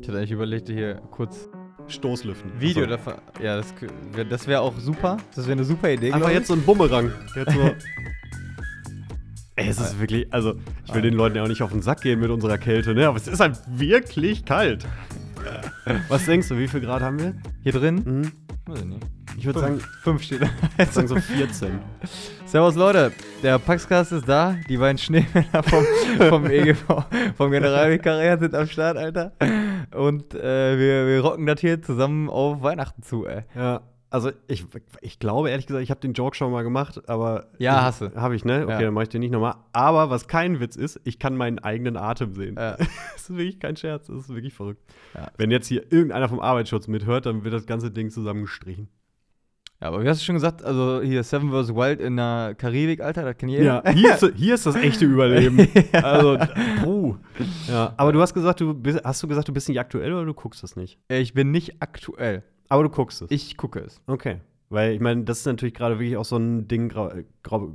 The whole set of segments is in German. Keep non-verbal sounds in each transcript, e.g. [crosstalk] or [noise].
Ich hatte eigentlich überlegt, hier kurz Stoßlüften. Video Achso. davon. Ja, das, das wäre auch super. Das wäre eine super Idee. Einfach ich. jetzt so ein Bumerang. Jetzt so. [laughs] Ey, es ist wirklich, also ich will den Leuten ja auch nicht auf den Sack gehen mit unserer Kälte, ne? Aber es ist halt wirklich kalt. [laughs] Was denkst du, wie viel Grad haben wir? Hier drin? Mhm. Weiß ich nicht. Ich würde sagen, Fünf steht da. ich würd sagen so [laughs] 14. Servus Leute, der Paxcast ist da. Die beiden Schneemänner vom, vom EGV, vom Generalvikariat sind am Start, Alter. Und äh, wir, wir rocken das hier zusammen auf Weihnachten zu, ey. Ja, also ich, ich glaube ehrlich gesagt, ich habe den Joke schon mal gemacht, aber. Ja, hast du. Habe ich, ne? Okay, Ja. dann mache ich den nicht nochmal. Aber was kein Witz ist, ich kann meinen eigenen Atem sehen. Ja. [laughs] Das ist wirklich kein Scherz, das ist wirklich verrückt. Ja. Wenn jetzt hier irgendeiner vom Arbeitsschutz mithört, dann wird das ganze Ding zusammengestrichen. Ja, aber wie hast du schon gesagt, also hier Seven vs. Wild in der Karibik, Alter, das kennt jeder. Ja, hier ist, hier ist das echte Überleben. [laughs] Also, puh. Ja, aber du hast gesagt, du bist, hast du gesagt, du bist nicht aktuell oder du guckst es nicht? Äh, Ich bin nicht aktuell. Aber du guckst es. Ich gucke es. Okay. Weil ich meine, das ist natürlich gerade wirklich auch so ein Ding, grau-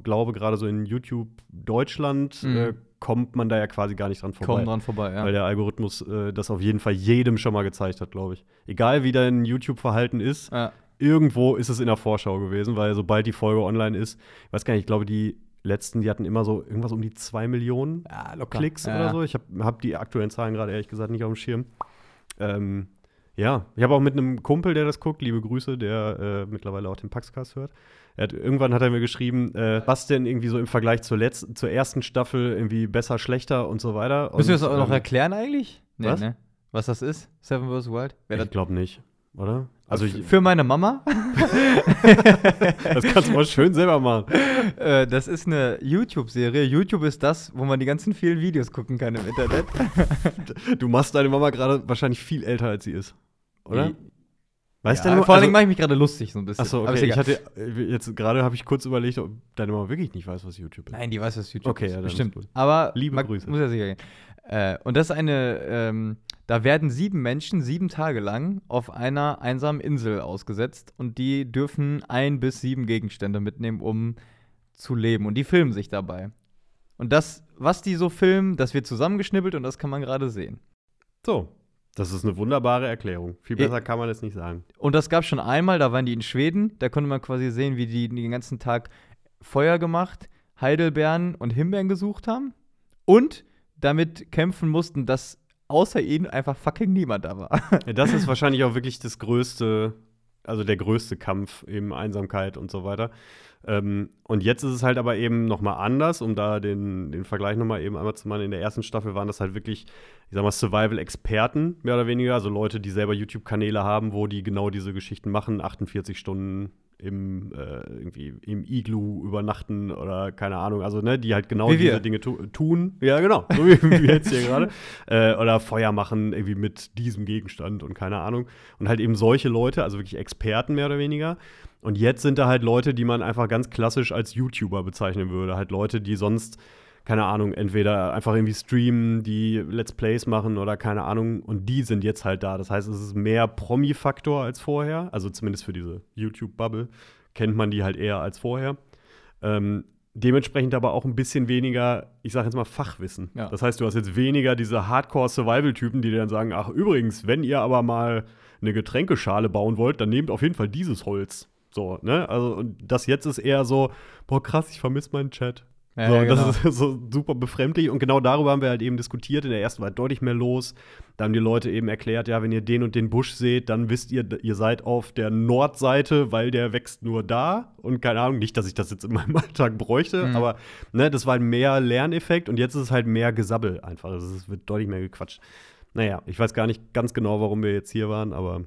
glaube gerade so in YouTube Deutschland Mhm. äh, kommt man da ja quasi gar nicht dran vorbei. Komm dran vorbei, ja. Weil der Algorithmus äh, das auf jeden Fall jedem schon mal gezeigt hat, glaube ich. Egal wie dein YouTube-Verhalten ist, ja. Irgendwo ist es in der Vorschau gewesen, weil sobald die Folge online ist, ich weiß gar nicht, ich glaube, die letzten, die hatten immer so irgendwas um die 2 Millionen Ja. Klicks ja. oder so. Ich habe hab die aktuellen Zahlen gerade ehrlich gesagt nicht auf dem Schirm. Ähm, ja, ich habe auch mit einem Kumpel, der das guckt, liebe Grüße, der äh, mittlerweile auch den Paxcast hört. Hat, irgendwann hat er mir geschrieben, äh, was denn irgendwie so im Vergleich zur, letzten, zur ersten Staffel irgendwie besser, schlechter und so weiter. Müssen wir das auch noch ähm, erklären eigentlich? Nee, was? ne? Was das ist? Seven vs. Wild? Wer Ich glaube nicht, oder? Also ich, für meine Mama. [laughs] das kannst du mal schön selber machen. äh, das ist eine YouTube-Serie. YouTube ist das, wo man die ganzen vielen Videos gucken kann im Internet. Du machst deine Mama gerade wahrscheinlich viel älter, als sie ist, oder? Weißt ja, du, vor allen also- Dingen mache ich mich gerade lustig so ein bisschen. Achso, Aber okay. Ich egal. hatte äh, jetzt gerade habe ich kurz überlegt, ob deine Mama wirklich nicht weiß, was YouTube ist. Nein, die weiß, was YouTube Okay, ist. ja, ist Bestimmt. gut. Aber Liebe Grüße. muss ja sicher gehen. Äh, und das ist eine, ähm, da werden sieben Menschen sieben Tage lang auf einer einsamen Insel ausgesetzt und die dürfen ein bis sieben Gegenstände mitnehmen, um zu leben. Und die filmen sich dabei. Und das, was die so filmen, das wird zusammengeschnippelt und das kann man gerade sehen. So, das ist eine wunderbare Erklärung. Viel besser kann man es nicht sagen. Und das gab schon einmal, da waren die in Schweden, da konnte man quasi sehen, wie die den ganzen Tag Feuer gemacht, Heidelbeeren und Himbeeren gesucht haben und damit kämpfen mussten, dass außer ihnen einfach fucking niemand da war. [laughs] Ja, das ist [laughs] wahrscheinlich auch wirklich das größte, also der größte Kampf eben Einsamkeit und so weiter. Ähm, und jetzt ist es halt aber eben noch mal anders, um da den, den Vergleich noch mal eben einmal zu machen. In der ersten Staffel waren das halt wirklich, ich sag mal, Survival-Experten, mehr oder weniger. Also Leute, die selber YouTube-Kanäle haben, wo die genau diese Geschichten machen, 48 Stunden im, äh, irgendwie im Iglu übernachten oder keine Ahnung. Also, ne, die halt genau diese. Dinge tu tun. Ja, genau. So [laughs] wie wir jetzt hier gerade. Äh, oder Feuer machen irgendwie mit diesem Gegenstand und keine Ahnung. Und halt eben solche Leute, also wirklich Experten mehr oder weniger. Und jetzt sind da halt Leute, die man einfach ganz klassisch als YouTuber bezeichnen würde. Halt Leute, die sonst, keine Ahnung, entweder einfach irgendwie streamen, die Let's Plays machen oder keine Ahnung. Und die sind jetzt halt da. Das heißt, es ist mehr Promi-Faktor als vorher. Also zumindest für diese YouTube-Bubble kennt man die halt eher als vorher. Ähm, dementsprechend aber auch ein bisschen weniger, ich sag jetzt mal, Fachwissen. Ja. Das heißt, du hast jetzt weniger diese Hardcore-Survival-Typen, die dir dann sagen, ach übrigens, wenn ihr aber mal eine Getränkeschale bauen wollt, dann nehmt auf jeden Fall dieses Holz. So, ne? Also, und das jetzt ist eher so, boah, krass, ich vermisse meinen Chat. Ja, so, ja, genau. Das ist [laughs] so super befremdlich. Und genau darüber haben wir halt eben diskutiert. In der ersten war deutlich mehr los. Da haben die Leute eben erklärt, ja, wenn ihr den und den Busch seht, dann wisst ihr, ihr seid auf der Nordseite, weil der wächst nur da. Und keine Ahnung, nicht, dass ich das jetzt in meinem [laughs] Alltag bräuchte, Mhm. aber ne, das war halt mehr Lerneffekt und jetzt ist es halt mehr Gesabbel einfach. Also es wird deutlich mehr gequatscht. Naja, ich weiß gar nicht ganz genau, warum wir jetzt hier waren, aber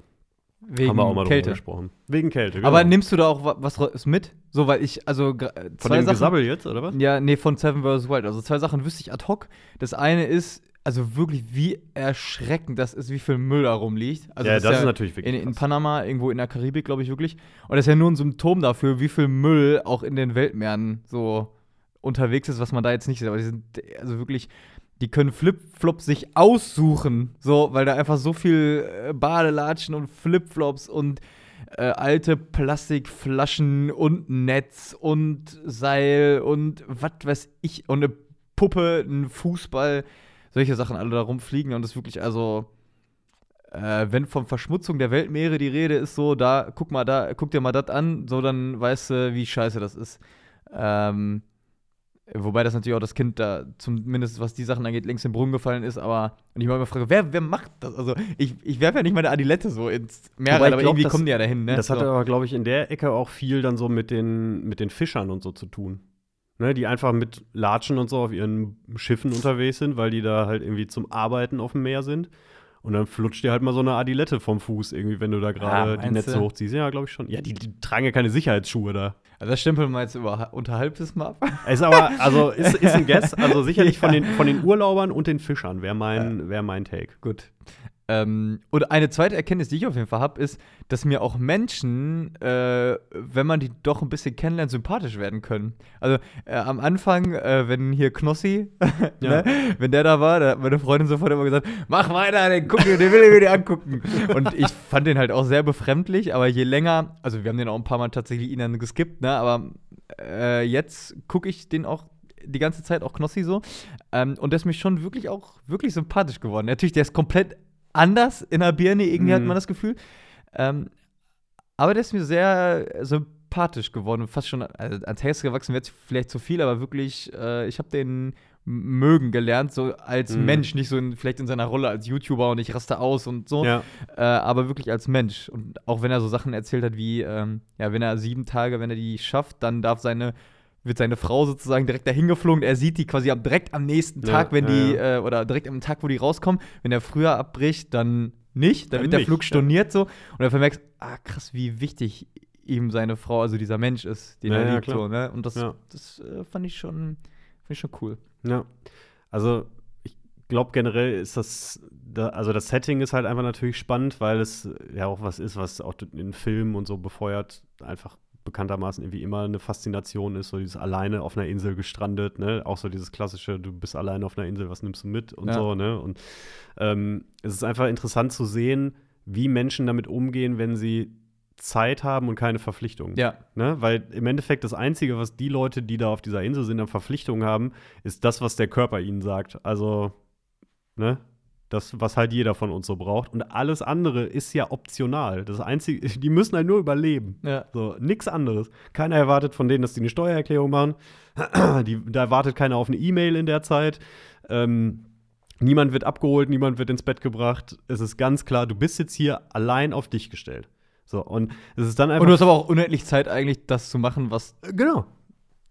Wegen haben wir auch mal Kälte. gesprochen. Wegen Kälte, genau. Aber nimmst du da auch wa- was mit? So, weil ich, also äh, Von zwei dem Sachen. Gesabbel jetzt, oder was? Ja, nee, von Seven vs. Wild. Also zwei Sachen wüsste ich ad hoc. Das eine ist, also wirklich, wie erschreckend das ist, wie viel Müll da rumliegt. Also ja, das ist natürlich wirklich in, in. Panama, irgendwo in der Karibik, glaube ich, wirklich. Und das ist ja nur ein Symptom dafür, wie viel Müll auch in den Weltmeeren so unterwegs ist, was man da jetzt nicht sieht. Aber die sind also wirklich, die können Flipflops sich aussuchen, so, weil da einfach so viel äh, Badelatschen und Flipflops und äh, alte Plastikflaschen und Netz und Seil und was weiß ich und eine Puppe, ein Fußball, solche Sachen alle da rumfliegen und das ist wirklich also äh, wenn von Verschmutzung der Weltmeere die Rede ist, so, da, guck mal, da, guck dir mal das an, so, dann weißt du, wie scheiße das ist. Ähm, wobei das natürlich auch das Kind da, zumindest was die Sachen angeht, längst in den Brunnen gefallen ist, aber und ich mal immer frage, wer, wer macht das? Also, ich, ich werfe ja nicht meine Adilette so ins Meer rein, aber glaub, irgendwie das- kommen die ja dahin, ne? Das hat so. aber, glaube ich, in der Ecke auch viel dann so mit den, mit den Fischern und so zu tun. Ne, die einfach mit Latschen und so auf ihren Schiffen unterwegs sind, weil die da halt irgendwie zum Arbeiten auf dem Meer sind. Und dann flutscht dir halt mal so eine Adilette vom Fuß irgendwie, wenn du da gerade die meinst Netze du? hochziehst. Ja, glaube ich schon. Ja, die, die tragen ja keine Sicherheitsschuhe da. Also das stempeln wir jetzt über, unterhalb des mal ab. Ist aber, also [laughs] ist, ist ein Guess, also sicherlich von, Ja. den, von den Urlaubern und den Fischern wäre mein, wär mein Take. Gut. Ähm, und eine zweite Erkenntnis, die ich auf jeden Fall habe, ist, dass mir auch Menschen, äh, wenn man die doch ein bisschen kennenlernt, sympathisch werden können. Also äh, am Anfang, äh, wenn hier Knossi, [laughs] Ja. ne, wenn der da war, da hat meine Freundin sofort immer gesagt, mach weiter, den, guck, den will ich mir dir angucken. Und ich fand den halt auch sehr befremdlich, aber je länger, also wir haben den auch ein paar Mal tatsächlich ihn dann geskippt, ne, aber äh, jetzt gucke ich den auch die ganze Zeit auch Knossi so. Ähm, und der ist mich schon wirklich auch wirklich sympathisch geworden. Natürlich, der ist komplett anders in der Birne, irgendwie hat Mhm. man das Gefühl. Ähm, aber der ist mir sehr sympathisch geworden. Fast schon also ans Herz gewachsen wird vielleicht zu viel, aber wirklich, äh, ich habe den mögen gelernt, so als Mhm. Mensch, nicht so in, vielleicht in seiner Rolle als YouTuber und ich raste aus und so, Ja. äh, aber wirklich als Mensch. Und auch wenn er so Sachen erzählt hat wie, ähm, ja, wenn er sieben Tage, wenn er die schafft, dann darf seine, wird seine Frau sozusagen direkt dahin geflogen. Er sieht die quasi am, direkt am nächsten Ja, Tag, wenn ja, die, ja. Äh, oder direkt am Tag, wo die rauskommen. Wenn er früher abbricht, dann nicht. Dann Dann wird der nicht, Flug ja. storniert so. Und dann vermerkst ah, krass, wie wichtig ihm seine Frau, also dieser Mensch ist, den Ja, er ja, liebt. so, ne? Und das, Ja. das äh, fand ich schon, fand ich schon cool. Ja, also ich glaube generell ist das, da, also das Setting ist halt einfach natürlich spannend, weil es ja auch was ist, was auch in Filmen und so befeuert, einfach bekanntermaßen irgendwie immer eine Faszination ist, so dieses alleine auf einer Insel gestrandet, ne, auch so dieses klassische, du bist alleine auf einer Insel, was nimmst du mit und Ja. so, ne, und ähm, es ist einfach interessant zu sehen, wie Menschen damit umgehen, wenn sie Zeit haben und keine Verpflichtungen. Ja, Ne? Weil im Endeffekt das Einzige, was die Leute, die da auf dieser Insel sind, an Verpflichtungen haben, ist das, was der Körper ihnen sagt. Also, ne? Das, was halt jeder von uns so braucht. Und alles andere ist ja optional. Das Einzige, [laughs] die müssen halt nur überleben. ja. So, nix anderes. Keiner erwartet von denen, dass die eine Steuererklärung machen. [clears throat] Die, da erwartet keiner auf eine E-Mail in der Zeit. Ähm, niemand wird abgeholt, niemand wird ins Bett gebracht. Es ist ganz klar, du bist jetzt hier allein auf dich gestellt. So, und es ist dann einfach. Und du hast aber auch unendlich Zeit, eigentlich das zu machen, was genau.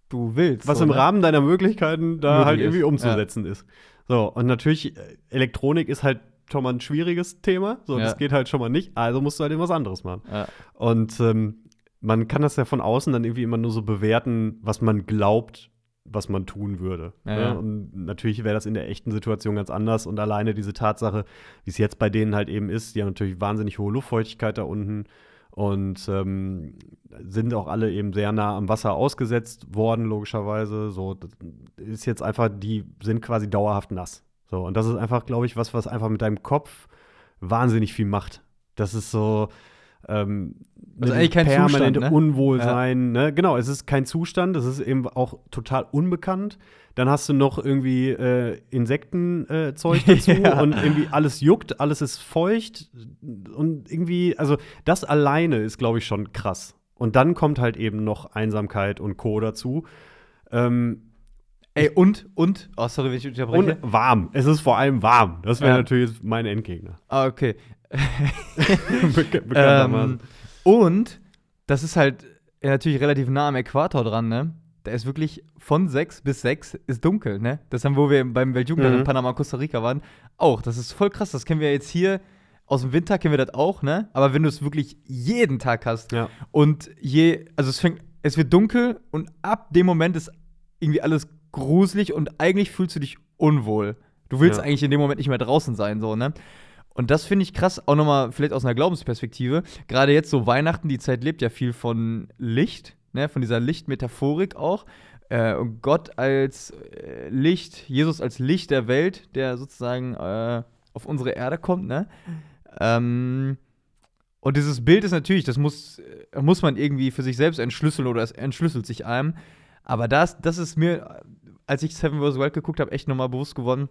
du willst. was so, im ne? Rahmen deiner Möglichkeiten da Möglich halt irgendwie ist, umzusetzen ist. So, und natürlich, äh, Elektronik ist halt schon mal ein schwieriges Thema. So, Ja. das geht halt schon mal nicht. Also musst du halt irgendwas anderes machen. Ja. Und ähm, man kann das ja von außen dann irgendwie immer nur so bewerten, was man glaubt, was man tun würde. Ja, ne? Und natürlich wäre das in der echten Situation ganz anders. Und alleine diese Tatsache, wie es jetzt bei denen halt eben ist, die haben natürlich wahnsinnig hohe Luftfeuchtigkeit da unten und ähm, sind auch alle eben sehr nah am Wasser ausgesetzt worden, logischerweise. So, das ist jetzt einfach, die sind quasi dauerhaft nass. So, und das ist einfach, glaube ich, was, was einfach mit deinem Kopf wahnsinnig viel macht. Das ist so, ähm, Also eigentlich kein permanente Zustand, ne? Unwohlsein. Ne? Genau, es ist kein Zustand, es ist eben auch total unbekannt. Dann hast du noch irgendwie äh, Insektenzeug äh, [laughs] dazu Ja. und irgendwie alles juckt, alles ist feucht und irgendwie, also das alleine ist, glaube ich, schon krass. Und dann kommt halt eben noch Einsamkeit und Co. dazu. Ähm, Ey, und, und, oh, sorry, wenn ich unterbreche. und warm. Es ist vor allem warm. Das wäre Ja. natürlich mein Endgegner. ah, okay. [laughs] Ähm, und das ist halt ja, natürlich relativ nah am Äquator dran, ne? Da ist wirklich von 6 bis 6 ist dunkel, ne? Das haben, wo wir beim Weltjugendtag Mhm. in Panama, Costa Rica waren, auch. Das ist voll krass. Das kennen wir jetzt hier aus dem Winter, kennen wir das auch, ne? Aber wenn du es wirklich jeden Tag hast ja. und je, also es fängt, es wird dunkel und ab dem Moment ist irgendwie alles gruselig und eigentlich fühlst du dich unwohl. Du willst Ja. eigentlich in dem Moment nicht mehr draußen sein, so, ne? Und das finde ich krass, auch nochmal vielleicht aus einer Glaubensperspektive. Gerade jetzt so Weihnachten, die Zeit lebt ja viel von Licht, ne? Von dieser Lichtmetaphorik auch. Äh, und Gott als äh, Licht, Jesus als Licht der Welt, der sozusagen äh, auf unsere Erde kommt, ne? Ähm, und dieses Bild ist natürlich, das muss, äh, muss man irgendwie für sich selbst entschlüsseln oder es entschlüsselt sich einem. Aber das, das ist mir, als ich Seven vs. Wild geguckt habe, echt nochmal bewusst geworden,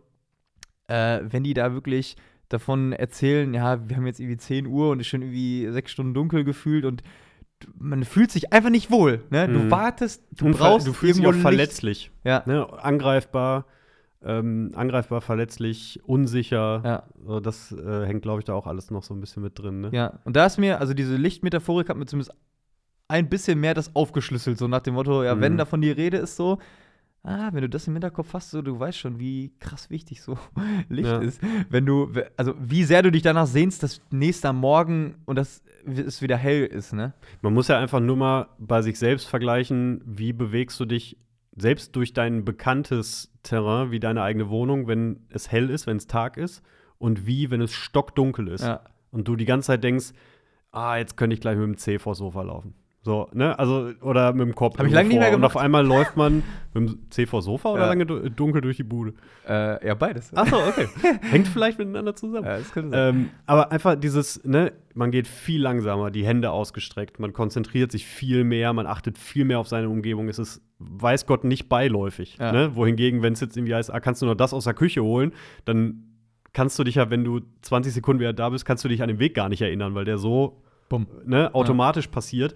äh, wenn die da wirklich davon erzählen, ja, wir haben jetzt irgendwie 10 Uhr und ist schon irgendwie sechs Stunden dunkel gefühlt und man fühlt sich einfach nicht wohl. Ne? Du Mhm. wartest, du Und brauchst du fühlst dich auch verletzlich. Ja. Ne? Angreifbar, ähm, angreifbar, verletzlich, unsicher. Ja. So, das äh, hängt, glaube ich, da auch alles noch so ein bisschen mit drin. Ne? Ja, und da ist mir, also diese Lichtmetaphorik hat mir zumindest ein bisschen mehr das aufgeschlüsselt, so nach dem Motto, ja, wenn Mhm. davon die Rede ist, so, ah, wenn du das im Hinterkopf hast, so, du weißt schon, wie krass wichtig so [laughs] Licht Ja. ist. Wenn du, also wie sehr du dich danach sehnst, dass nächster Morgen und das es wieder hell ist, ne? Man muss ja einfach nur mal bei sich selbst vergleichen, wie bewegst du dich selbst durch dein bekanntes Terrain, wie deine eigene Wohnung, wenn es hell ist, wenn es Tag ist, und wie, wenn es stockdunkel ist. Ja. Und du die ganze Zeit denkst, ah, jetzt könnte ich gleich mit dem C vors Sofa laufen. So, ne? Also, oder mit dem Kopf. Hab ich lange nicht mehr vor. Und gemacht. auf einmal läuft man [laughs] mit dem C vors Sofa oder Ja. lange du- dunkel durch die Bude? Äh, ja, beides. Achso, okay. [laughs] Hängt vielleicht miteinander zusammen. Ja, das könnte sein. Ähm, aber einfach dieses, ne, man geht viel langsamer, die Hände ausgestreckt, man konzentriert sich viel mehr, man achtet viel mehr auf seine Umgebung. Es ist, weiß Gott, nicht beiläufig. Ja. Ne? Wohingegen, wenn es jetzt irgendwie heißt, ah, kannst du nur das aus der Küche holen, dann kannst du dich ja, wenn du 20 Sekunden wieder da bist, kannst du dich an den Weg gar nicht erinnern, weil der so ne, automatisch passiert.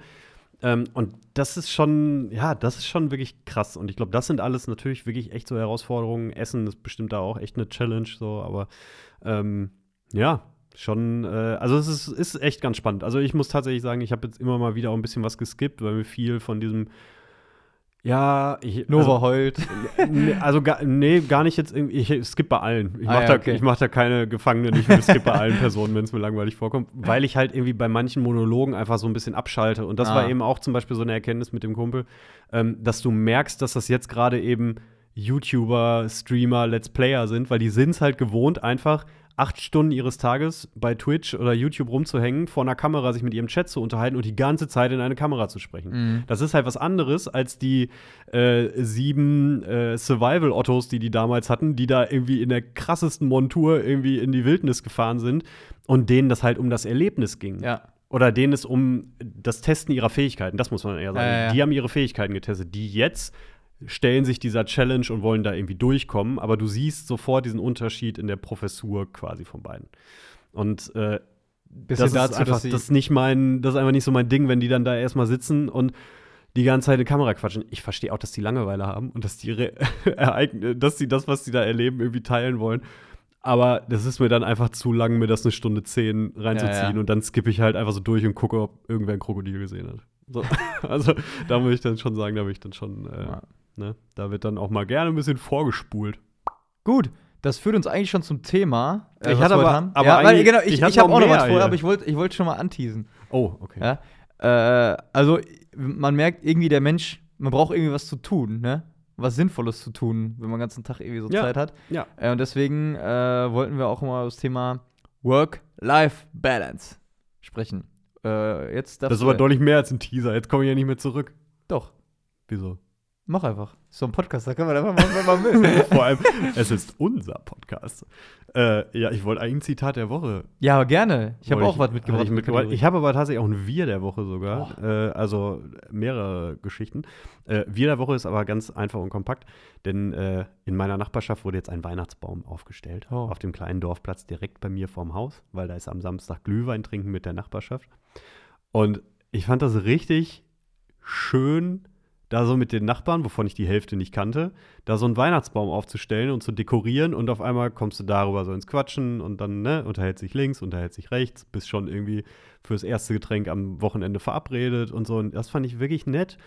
Ähm, und das ist schon, ja, das ist schon wirklich krass. Und ich glaube, das sind alles natürlich wirklich echt so Herausforderungen. Essen ist bestimmt da auch echt eine Challenge, so, aber ähm, ja, schon, äh, also es ist, ist echt ganz spannend. Also ich muss tatsächlich sagen, ich habe jetzt immer mal wieder auch ein bisschen was geskippt, weil mir viel von diesem ja, ich, Nova also, heult. Nee, also gar, nee, gar nicht jetzt irgendwie. Ich skippe bei allen. Ich Ah, mache ja, da, okay. ich mach da keine Gefangenen. Ich [laughs] skippe bei allen Personen, wenn es mir langweilig vorkommt, weil ich halt irgendwie bei manchen Monologen einfach so ein bisschen abschalte. Und das Ah. war eben auch zum Beispiel so eine Erkenntnis mit dem Kumpel, ähm, dass du merkst, dass das jetzt gerade eben YouTuber, Streamer, Let's Player sind, weil die sind es halt gewohnt, einfach acht Stunden ihres Tages bei Twitch oder YouTube rumzuhängen, vor einer Kamera sich mit ihrem Chat zu unterhalten und die ganze Zeit in eine Kamera zu sprechen. Mhm. Das ist halt was anderes als die äh, sieben äh, Survival-Ottos, die die damals hatten, die da irgendwie in der krassesten Montur irgendwie in die Wildnis gefahren sind und denen das halt um das Erlebnis ging. Ja. Oder denen es um das Testen ihrer Fähigkeiten, das muss man eher sagen. Ja, ja. Die haben ihre Fähigkeiten getestet. Die jetzt stellen sich dieser Challenge und wollen da irgendwie durchkommen, aber du siehst sofort diesen Unterschied in der Professur quasi von beiden. Und äh, das dazu, ist einfach, das nicht mein, das ist einfach nicht so mein Ding, wenn die dann da erstmal sitzen und die ganze Zeit in die Kamera quatschen. Ich verstehe auch, dass die Langeweile haben und dass die [laughs] Ereignisse, dass sie das, was sie da erleben, irgendwie teilen wollen. Aber das ist mir dann einfach zu lang, mir das eine Stunde zehn reinzuziehen Ja, ja. und dann skippe ich halt einfach so durch und gucke, ob irgendwer ein Krokodil gesehen hat. So. [laughs] also da muss ich dann schon sagen, da bin ich dann schon, äh, Ja. Ne, da wird dann auch mal gerne ein bisschen vorgespult. Gut, das führt uns eigentlich schon zum Thema. äh, Ich hatte aber- haben. aber ja, weil, genau, ich ich, ich habe auch noch was vor, aber ich wollte ich wollt schon mal anteasen. Oh, okay. Ja? Äh, also, man merkt irgendwie, der Mensch, man braucht irgendwie was zu tun, ne? Was Sinnvolles zu tun, wenn man den ganzen Tag irgendwie so. Zeit hat. Ja. Äh, und deswegen äh, wollten wir auch mal das Thema Work-Life-Balance sprechen. Äh, jetzt Das ist aber deutlich mehr als ein Teaser. Jetzt komme ich ja nicht mehr zurück. Doch, Wieso? Mach einfach. So ein Podcast, da kann man einfach machen, wenn man will. [laughs] Vor allem, es ist unser Podcast. Äh, ja, ich wollte ein Zitat der Woche. ja, aber gerne. Ich habe auch was mitgebracht. Ich, mitgebracht. ich habe aber tatsächlich auch ein Wir der Woche sogar. Äh, also mehrere Geschichten. Äh, Wir der Woche ist aber ganz einfach und kompakt, denn äh, in meiner Nachbarschaft wurde jetzt ein Weihnachtsbaum aufgestellt. Oh. Auf dem kleinen Dorfplatz direkt bei mir vorm Haus, weil da ist am Samstag Glühwein trinken mit der Nachbarschaft. Und ich fand das richtig schön, da so mit den Nachbarn, wovon ich die Hälfte nicht kannte, da so einen Weihnachtsbaum aufzustellen und zu dekorieren und auf einmal kommst du darüber so ins Quatschen und dann ne, unterhält sich links, unterhält sich rechts, bist schon irgendwie fürs erste Getränk am Wochenende verabredet und so. Und das fand ich wirklich nett,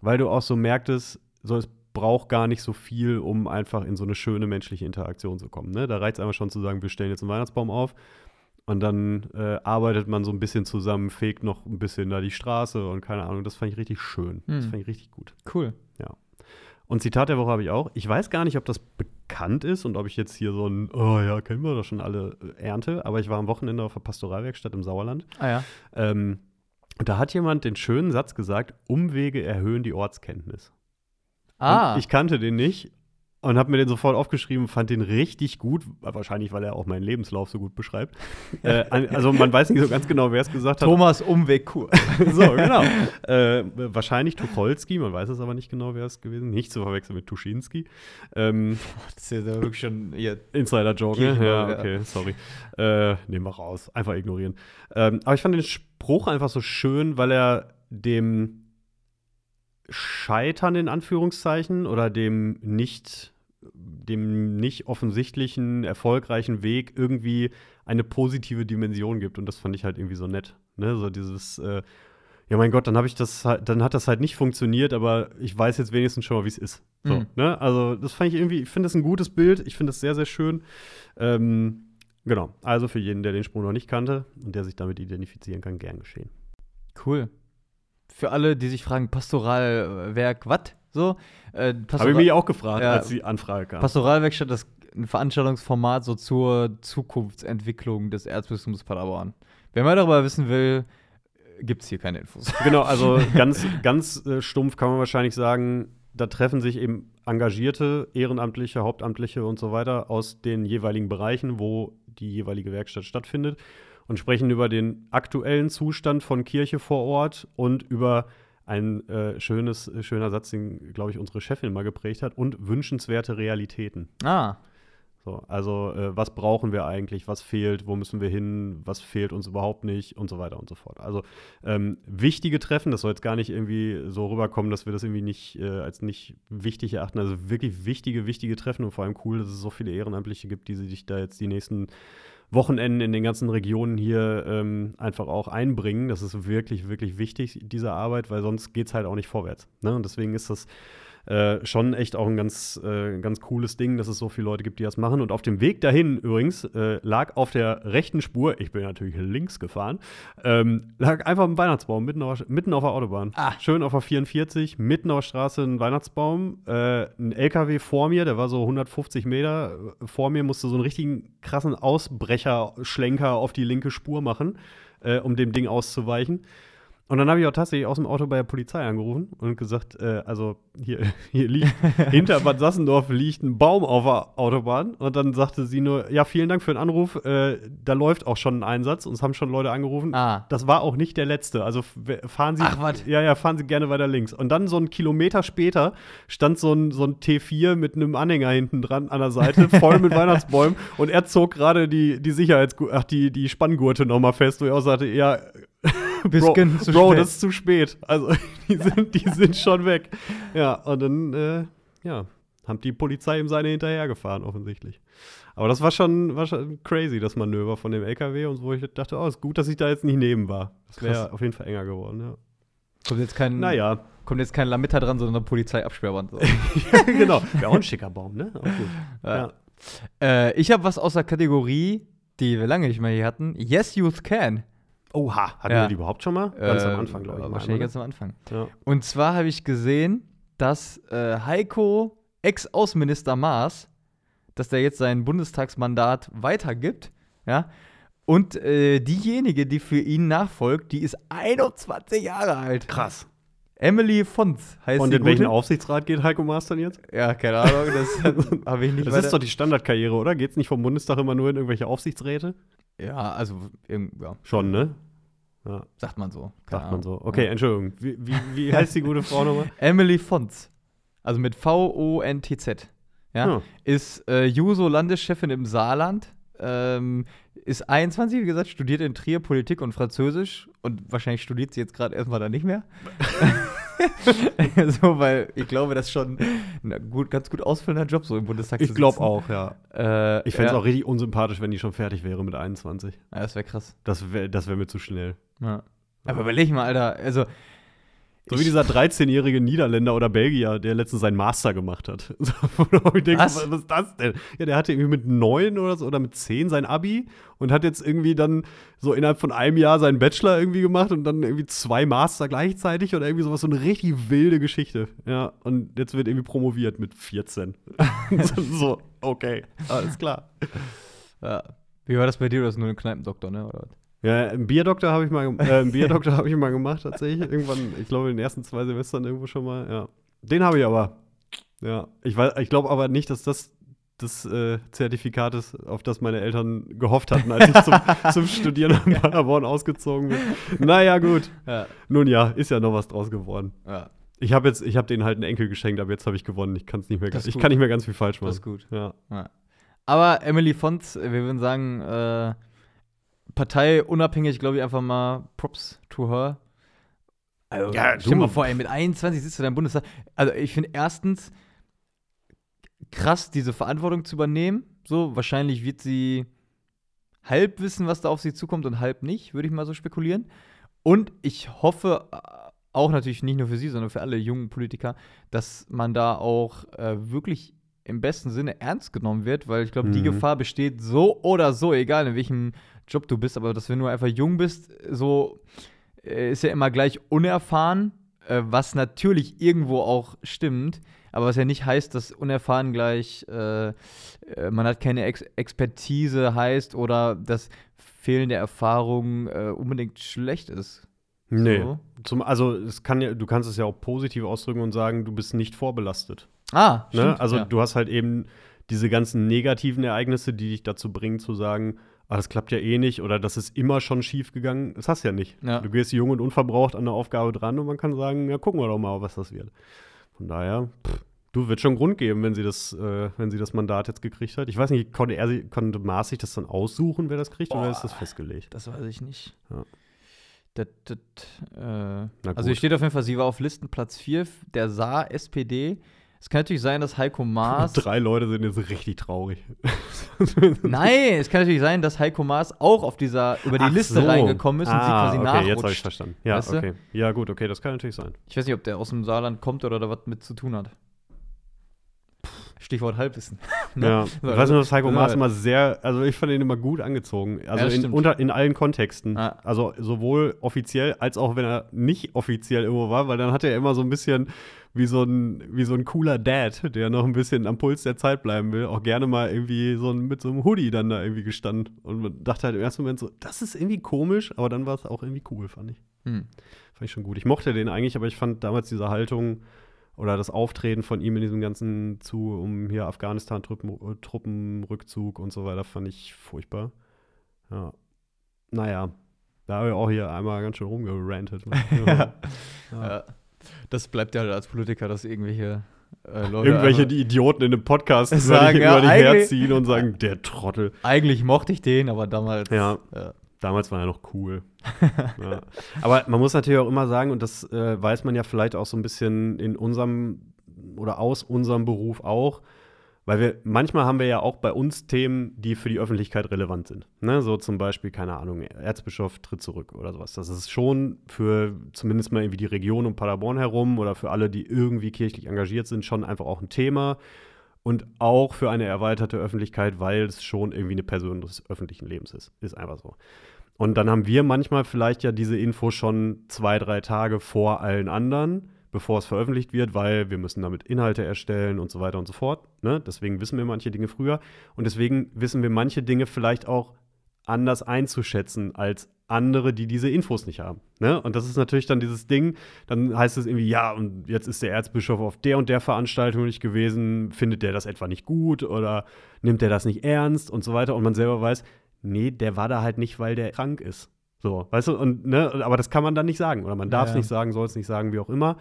weil du auch so merktest, so es braucht gar nicht so viel, um einfach in so eine schöne menschliche Interaktion zu kommen. Ne? Da es einfach schon zu sagen, wir stellen jetzt einen Weihnachtsbaum auf und dann äh, arbeitet man so ein bisschen zusammen, fegt noch ein bisschen da die Straße und keine Ahnung. Das fand ich richtig schön. Das Hm. fand ich richtig gut. Cool. Und Zitat der Woche habe ich auch. Ich weiß gar nicht, ob das bekannt ist und ob ich jetzt hier so ein, oh ja, kennen wir doch schon alle, äh, ernte. Aber ich war am Wochenende auf der Pastoralwerkstatt im Sauerland. Ah ja. Ähm, und da hat jemand den schönen Satz gesagt: Umwege erhöhen die Ortskenntnis. Ah. Und ich kannte den nicht. Und habe mir den sofort aufgeschrieben, fand den richtig gut, wahrscheinlich, weil er auch meinen Lebenslauf so gut beschreibt. [laughs] äh, also man weiß nicht so ganz genau, wer es gesagt hat. Thomas Umwegkur. [laughs] so, [laughs] genau. Äh, wahrscheinlich Tucholsky, man weiß es aber nicht genau, wer es gewesen Nicht zu verwechseln mit Tuschinski. Ähm, das ist ja wirklich schon. Insider-Joke, ne? Ja, okay, sorry. Äh, nehmen wir raus. Einfach ignorieren. Ähm, aber ich fand den Spruch einfach so schön, weil er dem Scheitern in Anführungszeichen oder dem nicht dem nicht offensichtlichen, erfolgreichen Weg irgendwie eine positive Dimension gibt. Und das fand ich halt irgendwie so nett. Ne? So dieses, äh, ja mein Gott, dann habe ich das halt, dann hat das halt nicht funktioniert, aber ich weiß jetzt wenigstens schon mal, wie es ist. So, mhm. ne? Also, das fand ich irgendwie, ich finde das ein gutes Bild, ich finde das sehr, sehr schön. Ähm, genau, also für jeden, der den Sprung noch nicht kannte und der sich damit identifizieren kann, gern geschehen. Cool für alle, die sich fragen, Pastoralwerk, was? So, äh, Habe ich mich auch gefragt, ja, als die Anfrage kam. Pastoralwerkstatt ist ein Veranstaltungsformat so zur Zukunftsentwicklung des Erzbistums Paderborn. Wer mehr darüber wissen will, gibt es hier keine Infos. [laughs] Genau, also [laughs] ganz, ganz äh, stumpf kann man wahrscheinlich sagen, da treffen sich eben engagierte, ehrenamtliche, hauptamtliche und so weiter aus den jeweiligen Bereichen, wo die jeweilige Werkstatt stattfindet und sprechen über den aktuellen Zustand von Kirche vor Ort und über ein äh, schönes, äh, schöner Satz, den, glaube ich, unsere Chefin mal geprägt hat, und wünschenswerte Realitäten. Ah. So, also, äh, was brauchen wir eigentlich? Was fehlt? Wo müssen wir hin? Was fehlt uns überhaupt nicht? Und so weiter und so fort. Also, ähm, wichtige Treffen, das soll jetzt gar nicht irgendwie so rüberkommen, dass wir das irgendwie nicht äh, als nicht wichtig erachten. Also, wirklich wichtige, wichtige Treffen und vor allem cool, dass es so viele Ehrenamtliche gibt, die sich da jetzt die nächsten Wochenenden in den ganzen Regionen hier ähm, einfach auch einbringen. Das ist wirklich, wirklich wichtig, diese Arbeit, weil sonst geht es halt auch nicht vorwärts. Ne? Und deswegen ist das äh, schon echt auch ein ganz, äh, ganz cooles Ding, dass es so viele Leute gibt, die das machen. Und auf dem Weg dahin übrigens äh, lag auf der rechten Spur, ich bin natürlich links gefahren, ähm, lag einfach ein Weihnachtsbaum mitten auf, mitten auf der Autobahn. Ah. Schön auf der 44, mitten auf der Straße ein Weihnachtsbaum. Äh, ein LKW vor mir, der war so 150 Meter äh, vor mir, musste so einen richtigen krassen Ausbrecherschlenker auf die linke Spur machen, um dem Ding auszuweichen. Und dann habe ich auch tatsächlich aus dem Auto bei der Polizei angerufen und gesagt, äh, also hier, [laughs] hier liegt, hinter Bad Sassendorf liegt ein Baum auf der Autobahn. Und dann sagte sie nur, ja, vielen Dank für den Anruf, äh, da läuft auch schon ein Einsatz und es haben schon Leute angerufen. Ah. Das war auch nicht der letzte. Also fahren Sie, Ach, was? ja, ja, fahren Sie gerne weiter links. Und dann so einen Kilometer später stand so ein, so ein T4 mit einem Anhänger hinten dran an der Seite, voll mit [laughs] Weihnachtsbäumen. Und er zog gerade die, die Sicherheits-, ach, die, die Spanngurte nochmal fest, wo er auch sagte, ja, [laughs] bisschen Bro, zu Bro, das ist zu spät. Also, [laughs] die sind, die [laughs] sind schon weg. Ja, und dann, äh, ja, haben die Polizei ihm seine hinterhergefahren, offensichtlich. Aber das war schon, war schon crazy, das Manöver von dem LKW und so, wo ich dachte, oh, ist gut, dass ich da jetzt nicht neben war. Das wäre auf jeden Fall enger geworden, ja. Kommt jetzt kein, naja. kommt jetzt kein Lametta dran, sondern eine Polizeiabsperrband. So. ja, genau. Wäre auch ein schicker Baum, ne? Gut. Ja. ja. Äh, ich habe was aus der Kategorie, die wir lange nicht mehr hier hatten. Yes, Youth Can. Oha, hatten ja. wir die überhaupt schon mal? Ganz äh, am Anfang, glaube ich. Wahrscheinlich ganz am Anfang. Ja. Und zwar habe ich gesehen, dass äh, Heiko, Ex-Außenminister Maas, dass der jetzt sein Bundestagsmandat weitergibt, ja. Und äh, diejenige, die für ihn nachfolgt, die ist 21 Jahre alt. Krass. Emily Fons heißt Und in welchen Aufsichtsrat geht Heiko Maas dann jetzt? Ja, keine Ahnung, das [laughs] habe ich nicht Das weiter. ist doch die Standardkarriere, oder? Geht es nicht vom Bundestag immer nur in irgendwelche Aufsichtsräte? Ja, also ja. Schon, ne? Ja. Sagt man so. Keine Sagt Ahnung. man so. Okay, ja. Entschuldigung. Wie, wie, wie [laughs] heißt die gute Frau nochmal? Emily Fons. Also mit V-O-N-T-Z. Ja. ja. Ist äh, Juso-Landeschefin im Saarland. Ähm, ist 21, wie gesagt, studiert in Trier Politik und Französisch. Und wahrscheinlich studiert sie jetzt gerade erstmal da nicht mehr. [laughs] [laughs] so, weil ich glaube, das ist schon ein gut, ganz gut ausfüllender Job, so im Bundestag Ich glaube auch, ja. Äh, ich fände es ja. auch richtig unsympathisch, wenn die schon fertig wäre mit 21. Ja, das wäre krass. Das wäre das wär mir zu schnell. Ja. Aber überleg mal, Alter, also so wie dieser 13-jährige Niederländer oder Belgier, der letztens seinen Master gemacht hat. [laughs] Denke, was? was? ist das denn? Ja, der hatte irgendwie mit neun oder so oder mit zehn sein Abi und hat jetzt irgendwie dann so innerhalb von einem Jahr seinen Bachelor irgendwie gemacht und dann irgendwie zwei Master gleichzeitig oder irgendwie sowas, so eine richtig wilde Geschichte. Ja, und jetzt wird irgendwie promoviert mit 14. [laughs] so, okay, alles klar. Ja. Wie war das bei dir? Du hast nur einen Kneipendoktor, ne? Oder? Ja, einen Bierdoktor habe ich mal, äh, einen Bierdoktor [laughs] habe ich mal gemacht tatsächlich. Irgendwann, ich glaube in den ersten zwei Semestern irgendwo schon mal. Ja, den habe ich aber Ja, ich, weiß- ich glaube aber nicht, dass das das äh, Zertifikat ist, auf das meine Eltern gehofft hatten, als ich zum, [laughs] zum Studieren in Paderborn ausgezogen bin. Naja, gut. Ja. Nun ja, ist ja noch was draus geworden. ja. Ich habe jetzt, ich habe denen halt einen Enkel geschenkt, aber jetzt habe ich gewonnen. Ich kann es nicht mehr, ich kann nicht mehr ganz viel falsch machen. Das ist gut. Ja. Ja. Aber Emily Font, wir würden sagen, äh, parteiunabhängig, glaube ich, einfach mal Props to her. Also, Ja, stell dir mal vor, ey, mit 21 sitzt du da im Bundestag. Also, ich finde erstens krass, diese Verantwortung zu übernehmen. So, wahrscheinlich wird sie halb wissen, was da auf sie zukommt und halb nicht, würde ich mal so spekulieren. Und ich hoffe äh, auch natürlich nicht nur für sie, sondern für alle jungen Politiker, dass man da auch äh, wirklich im besten Sinne ernst genommen wird, weil ich glaube, die Mhm. Gefahr besteht so oder so, egal in welchem Job du bist, aber dass wenn du einfach jung bist, so äh, ist ja immer gleich unerfahren, äh, was natürlich irgendwo auch stimmt, aber was ja nicht heißt, dass unerfahren gleich äh, äh, man hat keine Ex Expertise heißt oder dass fehlende Erfahrung äh, unbedingt schlecht ist. Nee. So. Zum, also es kann ja, du kannst es ja auch positiv ausdrücken und sagen, du bist nicht vorbelastet. Ah, Ne? stimmt, Also ja. du hast halt eben diese ganzen negativen Ereignisse, die dich dazu bringen zu sagen, ah, das klappt ja eh nicht oder das ist immer schon schief gegangen. Das hast du ja nicht. Ja. Du gehst jung und unverbraucht an eine Aufgabe dran und man kann sagen, ja, gucken wir doch mal, was das wird. Von daher, pff, du wird schon Grund geben, wenn sie das, äh, wenn sie das Mandat jetzt gekriegt hat. Ich weiß nicht, konnte er konnte Maas sich das dann aussuchen, wer das kriegt, oder Boah. ist das festgelegt? Das weiß ich nicht. Ja. Das, das, äh, also hier steht auf jeden Fall, sie war auf Listenplatz 4 der Saar SPD. Es kann natürlich sein, dass Heiko Maas. [laughs] Drei Leute sind jetzt richtig traurig. [laughs] Nein, es kann natürlich sein, dass Heiko Maas auch auf dieser über die Ach Liste so. reingekommen ist und sie ah, quasi okay, nachrutscht. jetzt habe ich verstanden. Ja, Weißt du? okay. Ja, gut, okay, das kann natürlich sein. Ich weiß nicht, ob der aus dem Saarland kommt oder da was mit zu tun hat. Stichwort Halbwissen. [laughs] Ne? Ja, So, ich weiß nur, dass Heiko so, Maas immer sehr, also ich fand ihn immer gut angezogen. Also Ja, in, unter, in allen Kontexten. Ja. Also sowohl offiziell als auch wenn er nicht offiziell irgendwo war, weil dann hat er immer so ein bisschen wie so ein, wie so ein cooler Dad, der noch ein bisschen am Puls der Zeit bleiben will, auch gerne mal irgendwie so ein, mit so einem Hoodie dann da irgendwie gestanden. Und man dachte halt im ersten Moment so, das ist irgendwie komisch, aber dann war es auch irgendwie cool, fand ich. Hm. Fand ich schon gut. Ich mochte den eigentlich, aber ich fand damals diese Haltung oder das Auftreten von ihm in diesem ganzen zu um hier Afghanistan-Truppen- Truppenrückzug und so weiter, fand ich furchtbar. Ja. Naja, da habe ich auch hier einmal ganz schön rumgerantet. [laughs] Ja. Ja. Das bleibt ja als Politiker, dass irgendwelche äh, Leute. Irgendwelche die Idioten in einem Podcast [laughs] über Sagen, dich, ja, über dich herziehen und sagen, der Trottel. Eigentlich mochte ich den, aber damals. Ja. Ja. Damals war er noch cool. [laughs] ja. Aber man muss natürlich auch immer sagen, und das äh, weiß man ja vielleicht auch so ein bisschen in unserem oder aus unserem Beruf auch, weil wir manchmal haben wir ja auch bei uns Themen, die für die Öffentlichkeit relevant sind. Ne? So zum Beispiel, keine Ahnung, Erzbischof tritt zurück oder sowas. Das ist schon für zumindest mal irgendwie die Region um Paderborn herum oder für alle, die irgendwie kirchlich engagiert sind, schon einfach auch ein Thema. Und auch für eine erweiterte Öffentlichkeit, weil es schon irgendwie eine Person des öffentlichen Lebens ist. Ist einfach so. Und dann haben wir manchmal vielleicht ja diese Info schon zwei, drei Tage vor allen anderen, bevor es veröffentlicht wird, weil wir müssen damit Inhalte erstellen und so weiter und so fort. Ne? Deswegen wissen wir manche Dinge früher. Und deswegen wissen wir manche Dinge vielleicht auch anders einzuschätzen als andere, die diese Infos nicht haben. Ne? Und das ist natürlich dann dieses Ding, dann heißt es irgendwie, ja, und jetzt ist der Erzbischof auf der und der Veranstaltung nicht gewesen, findet der das etwa nicht gut oder nimmt der das nicht ernst und so weiter. Und man selber weiß, nee, der war da halt nicht, weil der krank ist. So, weißt du, und, ne, aber das kann man dann nicht sagen. Oder man darf es Ja. nicht sagen, soll es nicht sagen, wie auch immer.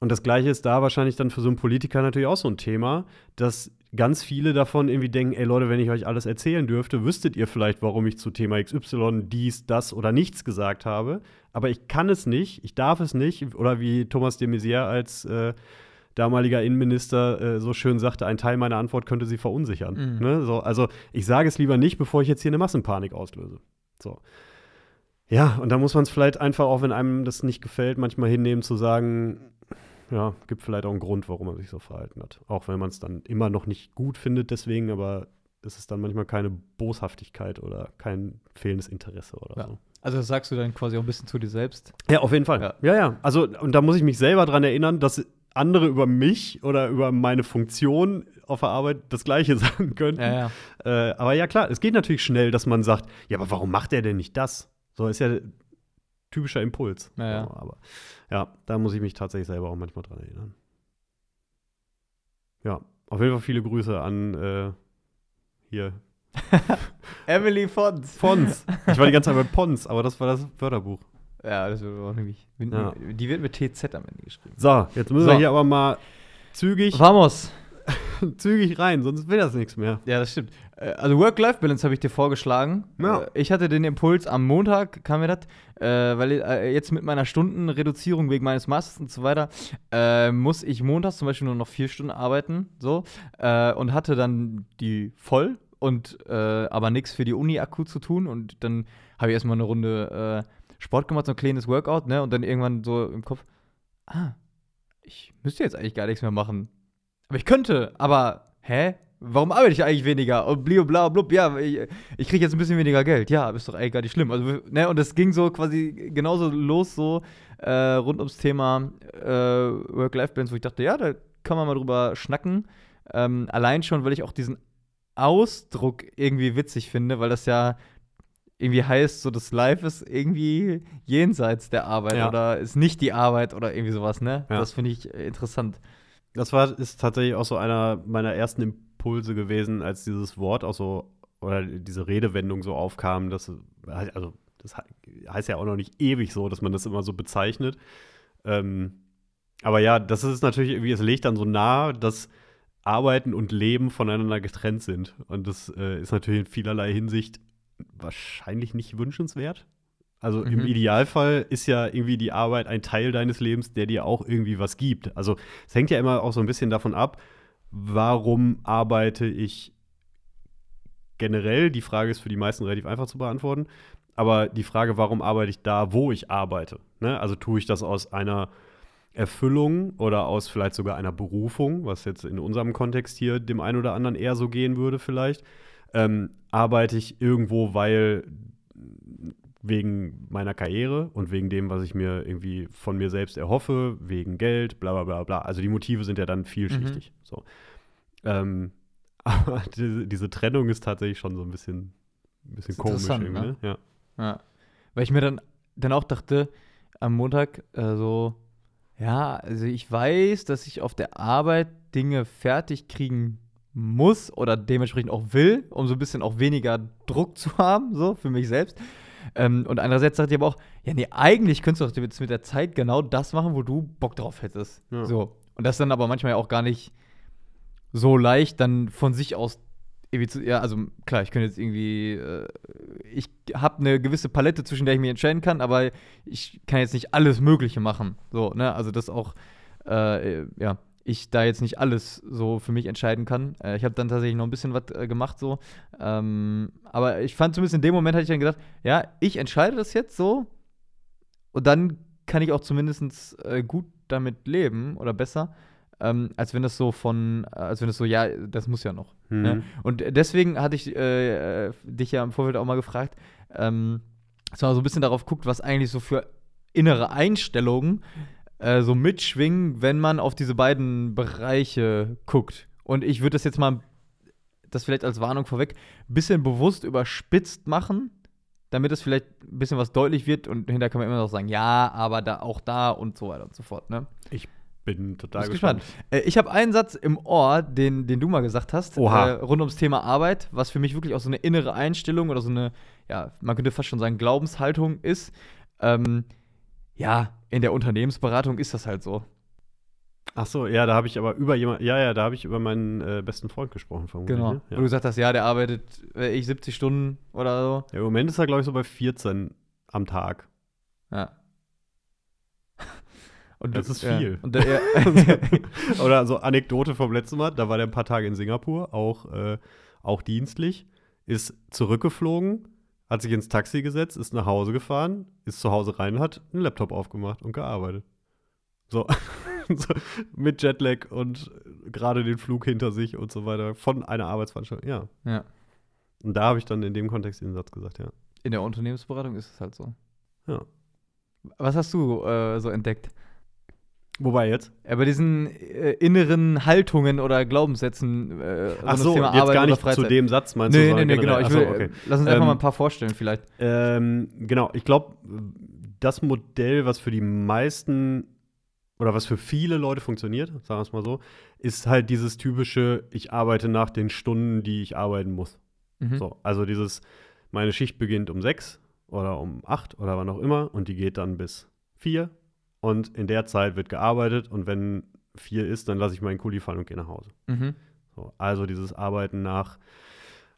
Und das Gleiche ist da wahrscheinlich dann für so einen Politiker natürlich auch so ein Thema, dass ganz viele davon irgendwie denken, ey Leute, wenn ich euch alles erzählen dürfte, wüsstet ihr vielleicht, warum ich zu Thema XY dies, das oder nichts gesagt habe. Aber ich kann es nicht, ich darf es nicht. Oder wie Thomas de Maizière als äh, damaliger Innenminister äh, so schön sagte, ein Teil meiner Antwort könnte sie verunsichern. Mhm. Ne? So, also ich sage es lieber nicht, bevor ich jetzt hier eine Massenpanik auslöse. So. Ja, und da muss man es vielleicht einfach, auch wenn einem das nicht gefällt, manchmal hinnehmen zu sagen, ja, gibt vielleicht auch einen Grund, warum man sich so verhalten hat. Auch wenn man es dann immer noch nicht gut findet, deswegen, aber es ist dann manchmal keine Boshaftigkeit oder kein fehlendes Interesse oder Ja. so. Also das sagst du dann quasi auch ein bisschen zu dir selbst. Ja, auf jeden Fall. Ja. Ja. ja, Also, und da muss ich mich selber dran erinnern, dass andere über mich oder über meine Funktion auf der Arbeit das Gleiche [laughs] sagen könnten. Ja, ja. Äh, aber ja, klar, es geht natürlich schnell, dass man sagt, ja, aber warum macht er denn nicht das? So ist ja typischer Impuls. Ja, ja. Aber ja, da muss ich mich tatsächlich selber auch manchmal dran erinnern. ja, auf jeden Fall viele Grüße an äh, hier [laughs] Emily Fons. Pons. Ich war die ganze Zeit bei Pons, aber das war das Wörterbuch. Ja, das wird auch nämlich. Ja. Die wird mit TZ am Ende geschrieben. So, jetzt müssen So. wir hier aber mal zügig, Vamos. [laughs] zügig rein, sonst will das nichts mehr. Ja, das stimmt. Äh, Also Work-Life-Balance habe ich dir vorgeschlagen. Ja. Äh, Ich hatte den Impuls am Montag, kam mir das, äh, weil jetzt mit meiner Stundenreduzierung wegen meines Masters und so weiter, muss ich montags zum Beispiel nur noch vier Stunden arbeiten, so, und hatte dann die voll und aber nichts für die Uni-Akku zu tun und dann habe ich erstmal eine Runde Sport gemacht, so ein kleines Workout, ne, und dann irgendwann so im Kopf, ah, ich müsste jetzt eigentlich gar nichts mehr machen. Aber ich könnte, aber hä? Warum arbeite ich eigentlich weniger? Und blio, bla, blub, ja, ich, ich kriege jetzt ein bisschen weniger Geld. Ja, ist doch eigentlich gar nicht schlimm. Also, ne, und das ging so quasi genauso los, so äh, rund ums Thema äh, Work-Life-Balance, wo ich dachte, ja, da kann man mal drüber schnacken. Ähm, allein schon, weil ich auch diesen Ausdruck irgendwie witzig finde, weil das ja irgendwie heißt, so das Life ist irgendwie jenseits der Arbeit Ja. oder ist nicht die Arbeit oder irgendwie sowas, ne? Ja. Das finde ich äh, interessant. Das war, ist tatsächlich auch so einer meiner ersten Impulse gewesen, als dieses Wort auch so, oder diese Redewendung so aufkam, dass, also, das he- heißt ja auch noch nicht ewig so, dass man das immer so bezeichnet. Ähm, aber ja, das ist natürlich irgendwie, es legt dann so nahe, dass Arbeiten und Leben voneinander getrennt sind. Und das äh, ist natürlich in vielerlei Hinsicht wahrscheinlich nicht wünschenswert. Also im Mhm. Idealfall ist ja irgendwie die Arbeit ein Teil deines Lebens, der dir auch irgendwie was gibt. Also es hängt ja immer auch so ein bisschen davon ab, warum arbeite ich generell. Die Frage ist für die meisten relativ einfach zu beantworten. Aber die Frage, warum arbeite ich da, wo ich arbeite? Ne? Also tue ich das aus einer Erfüllung oder aus vielleicht sogar einer Berufung, was jetzt in unserem Kontext hier dem einen oder anderen eher so gehen würde vielleicht. Ähm, arbeite ich irgendwo, weil wegen meiner Karriere und wegen dem, was ich mir irgendwie von mir selbst erhoffe, wegen Geld, bla bla bla bla. Also die Motive sind ja dann vielschichtig. So. Ähm, [laughs] aber diese, diese Trennung ist tatsächlich schon so ein bisschen, ein bisschen komisch irgendwie. ne? Ne? Ja. Ja. Weil ich mir dann, dann auch dachte, am Montag äh, so, ja, also ich weiß, dass ich auf der Arbeit Dinge fertig kriegen muss oder dementsprechend auch will, um so ein bisschen auch weniger Druck zu [laughs] haben, so für mich selbst. Ähm, und andererseits dachte ich aber auch, ja, nee, eigentlich könntest du doch jetzt mit der Zeit genau das machen, wo du Bock drauf hättest. Ja. So. Und das ist dann aber manchmal auch gar nicht so leicht, dann von sich aus irgendwie zu, ja, also klar, ich könnte jetzt irgendwie, äh, ich habe eine gewisse Palette, zwischen der ich mich entscheiden kann, aber ich kann jetzt nicht alles Mögliche machen. So, ne, also das auch, äh, ja, ich da jetzt nicht alles so für mich entscheiden kann. Äh, ich habe dann tatsächlich noch ein bisschen was äh, gemacht so, ähm, aber ich fand zumindest in dem Moment hatte ich dann gedacht, ja, ich entscheide das jetzt so und dann kann ich auch zumindest äh, gut damit leben oder besser, ähm, als wenn das so von, äh, als wenn das so, ja, das muss ja noch. Mhm. Ne? Und deswegen hatte ich äh, dich ja im Vorfeld auch mal gefragt, ähm, dass man so ein bisschen darauf guckt, was eigentlich so für innere Einstellungen äh, so mitschwingen, wenn man auf diese beiden Bereiche guckt. Und ich würde das jetzt mal, das vielleicht als Warnung vorweg, ein bisschen bewusst überspitzt machen, damit es vielleicht ein bisschen was deutlich wird und hinterher kann man immer noch sagen, ja, aber da auch da und so weiter und so fort. Ne? Bin total Bist gespannt. Äh, ich habe einen Satz im Ohr, den, den du mal gesagt hast, äh, rund ums Thema Arbeit, was für mich wirklich auch so eine innere Einstellung oder so eine, ja, man könnte fast schon sagen, Glaubenshaltung ist. Ähm, ja, in der Unternehmensberatung ist das halt so. Ach so, ja, da habe ich aber über jemand, ja, ja, da habe ich über meinen äh, besten Freund gesprochen, vermutlich. Genau. Ne? Wo du Ja. gesagt hast, ja, der arbeitet, äh, ich 70 Stunden oder so. ja, Im Moment ist er, glaube ich, so bei 14 am Tag. Ja. [laughs] Und Das du- ist ja. viel. Und der, ja, [laughs] [laughs] Oder so Anekdote vom letzten Mal, da war der ein paar Tage in Singapur, auch, äh, auch dienstlich, ist zurückgeflogen, hat sich ins Taxi gesetzt, ist nach Hause gefahren, ist zu Hause rein, hat einen Laptop aufgemacht und gearbeitet. So, [laughs] so mit Jetlag und gerade den Flug hinter sich und so weiter von einer Arbeitsveranstaltung, ja. ja. Und da habe ich dann in dem Kontext den Satz gesagt, ja. In der Unternehmensberatung ist es halt so. Ja. Was hast du äh, so entdeckt? Wobei jetzt? Ja, bei diesen äh, inneren Haltungen oder Glaubenssätzen. Äh, Ach so, Thema jetzt gar oder nicht zu dem Satz, meinst du? Nee, nee, nee, genau. generell? Ich Ach so, will, okay. Lass uns einfach Ähm, mal ein paar vorstellen, vielleicht. Ähm, genau, ich glaube, das Modell, was für die meisten oder was für viele Leute funktioniert, sagen wir es mal so, ist halt dieses typische, ich arbeite nach den Stunden, die ich arbeiten muss. Mhm. So, also dieses, meine Schicht beginnt um sechs oder um acht oder wann auch immer und die geht dann bis vier und in der Zeit wird gearbeitet und wenn vier ist, dann lasse ich meinen Kuli fallen und gehe nach Hause. Mhm. So, also dieses Arbeiten nach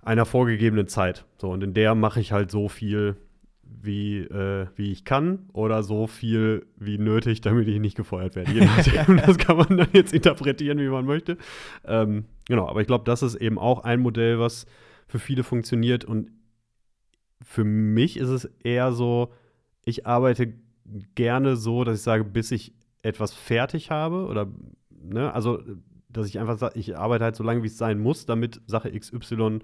einer vorgegebenen Zeit. So, und in der mache ich halt so viel, wie, äh, wie ich kann oder so viel wie nötig, damit ich nicht gefeuert werde. Je nachdem, [laughs] das kann man dann jetzt interpretieren, wie man möchte. Ähm, genau, aber ich glaube, das ist eben auch ein Modell, was für viele funktioniert. Und für mich ist es eher so, ich arbeite gerne so, dass ich sage, bis ich etwas fertig habe oder, ne, also, dass ich einfach sage, ich arbeite halt so lange, wie es sein muss, damit Sache XY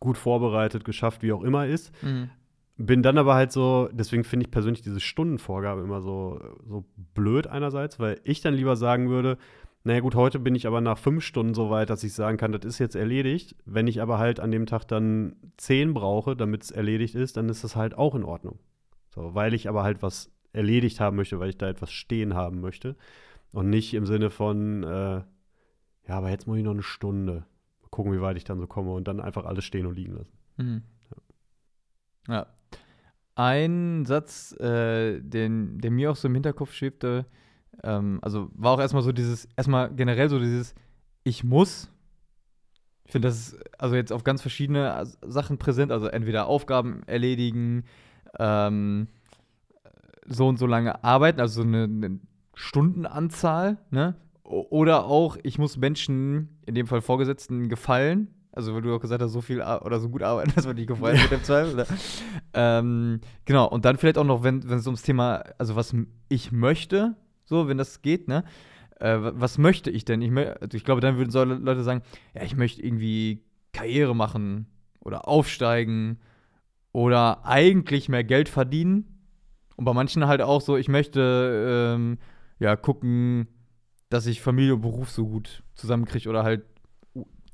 gut vorbereitet, geschafft, wie auch immer ist. Mhm. Bin dann aber halt so, deswegen finde ich persönlich diese Stundenvorgabe immer so, so blöd einerseits, weil ich dann lieber sagen würde, naja gut, heute bin ich aber nach fünf Stunden so weit, dass ich sagen kann, das ist jetzt erledigt. Wenn ich aber halt an dem Tag dann zehn brauche, damit es erledigt ist, dann ist das halt auch in Ordnung. So, weil ich aber halt was erledigt haben möchte, weil ich da etwas stehen haben möchte. Und nicht im Sinne von, äh, ja, aber jetzt muss ich noch eine Stunde. Mal gucken, wie weit ich dann so komme und dann einfach alles stehen und liegen lassen. Mhm. Ja. Ein Satz, äh, den, der mir auch so im Hinterkopf schwebte, ähm, also war auch erstmal so dieses, erstmal generell so dieses Ich muss. Ich finde, das ist also jetzt auf ganz verschiedene As- Sachen präsent, also entweder Aufgaben erledigen, ähm, so und so lange arbeiten, also so eine, eine Stundenanzahl, ne? Oder auch, ich muss Menschen, in dem Fall Vorgesetzten, gefallen. Also, weil du auch gesagt hast, so viel oder so gut arbeiten, [laughs] dass man nicht gefallen wird im Zweifel. Oder? Ähm, genau, und dann vielleicht auch noch, wenn, es ums Thema, also was ich möchte, so, wenn das geht, ne? Äh, wa- was möchte ich denn? Ich, also ich glaube, dann würden so Le- Leute sagen, ja, ich möchte irgendwie Karriere machen oder aufsteigen oder eigentlich mehr Geld verdienen. Und bei manchen halt auch so, ich möchte ähm, ja gucken, dass ich Familie und Beruf so gut zusammenkriege oder halt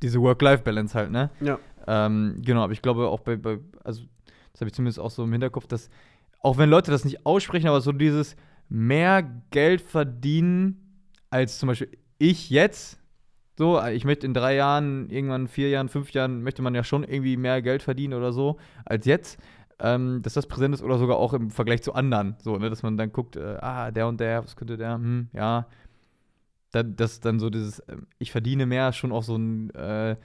diese Work-Life-Balance halt, ne? Ja. Ähm, genau, aber ich glaube auch bei, bei also das habe ich zumindest auch so im Hinterkopf, dass auch wenn Leute das nicht aussprechen, aber so dieses mehr Geld verdienen als zum Beispiel ich jetzt, so, ich möchte in drei Jahren, irgendwann vier Jahren, fünf Jahren, möchte man ja schon irgendwie mehr Geld verdienen oder so als jetzt, ähm, dass das präsent ist oder sogar auch im Vergleich zu anderen, so, ne, dass man dann guckt, äh, ah, der und der, was könnte der, hm, ja, dann, dass dann so dieses, ähm, ich verdiene mehr, schon auch so ein, äh,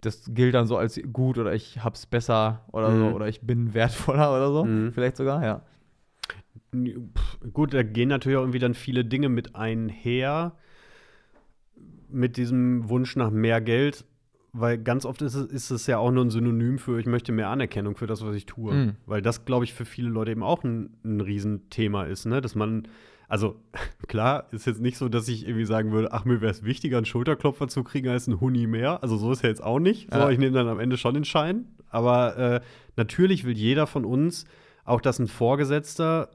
das gilt dann so als gut oder ich hab's besser oder so Mhm. oder ich bin wertvoller oder so, Mhm. vielleicht sogar, ja. Pff, Gut, da gehen natürlich auch irgendwie dann viele Dinge mit einher, mit diesem Wunsch nach mehr Geld, weil ganz oft ist es, ist es ja auch nur ein Synonym für, ich möchte mehr Anerkennung für das, was ich tue. Mhm. Weil das, glaube ich, für viele Leute eben auch ein, ein Riesenthema ist, ne? Dass man, also [laughs] klar, ist jetzt nicht so, dass ich irgendwie sagen würde, ach, mir wäre es wichtiger, einen Schulterklopfer zu kriegen als einen Huni mehr. Also so ist ja jetzt auch nicht. So, Ja. ich nehme dann am Ende schon den Schein. Aber äh, natürlich will jeder von uns auch, dass ein Vorgesetzter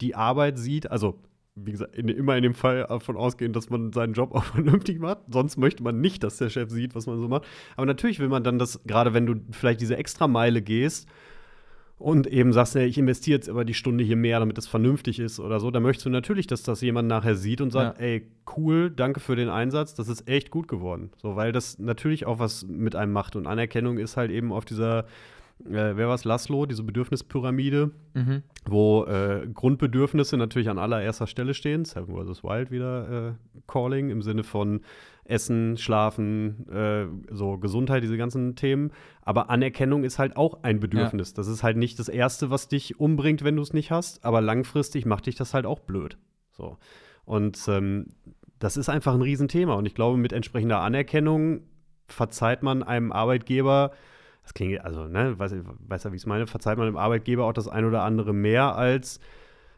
die Arbeit sieht, also wie gesagt, in, immer in dem Fall davon ausgehen, dass man seinen Job [laughs] auch vernünftig macht. Sonst möchte man nicht, dass der Chef sieht, was man so macht. Aber natürlich will man dann das, gerade wenn du vielleicht diese extra Meile gehst und eben sagst, nee, ich investiere jetzt aber die Stunde hier mehr, damit es vernünftig ist oder so, dann möchtest du natürlich, dass das jemand nachher sieht und sagt, Ja. ey, cool, danke für den Einsatz, das ist echt gut geworden. So, weil das natürlich auch was mit einem macht. Und Anerkennung ist halt eben auf dieser, äh, wer war's, Laszlo, diese Bedürfnispyramide, Mhm. wo äh, Grundbedürfnisse natürlich an allererster Stelle stehen. Seven vs. Wild wieder äh, Calling im Sinne von Essen, Schlafen, äh, so Gesundheit, diese ganzen Themen. Aber Anerkennung ist halt auch ein Bedürfnis. Das ist halt nicht das Erste, was dich umbringt, wenn du es nicht hast. Aber langfristig macht dich das halt auch blöd. So. Und ähm, das ist einfach ein Riesenthema. Und ich glaube, mit entsprechender Anerkennung verzeiht man einem Arbeitgeber das klingt, also, ne, weiß, weiß ja, wie ich es meine, verzeiht man dem Arbeitgeber auch das ein oder andere mehr, als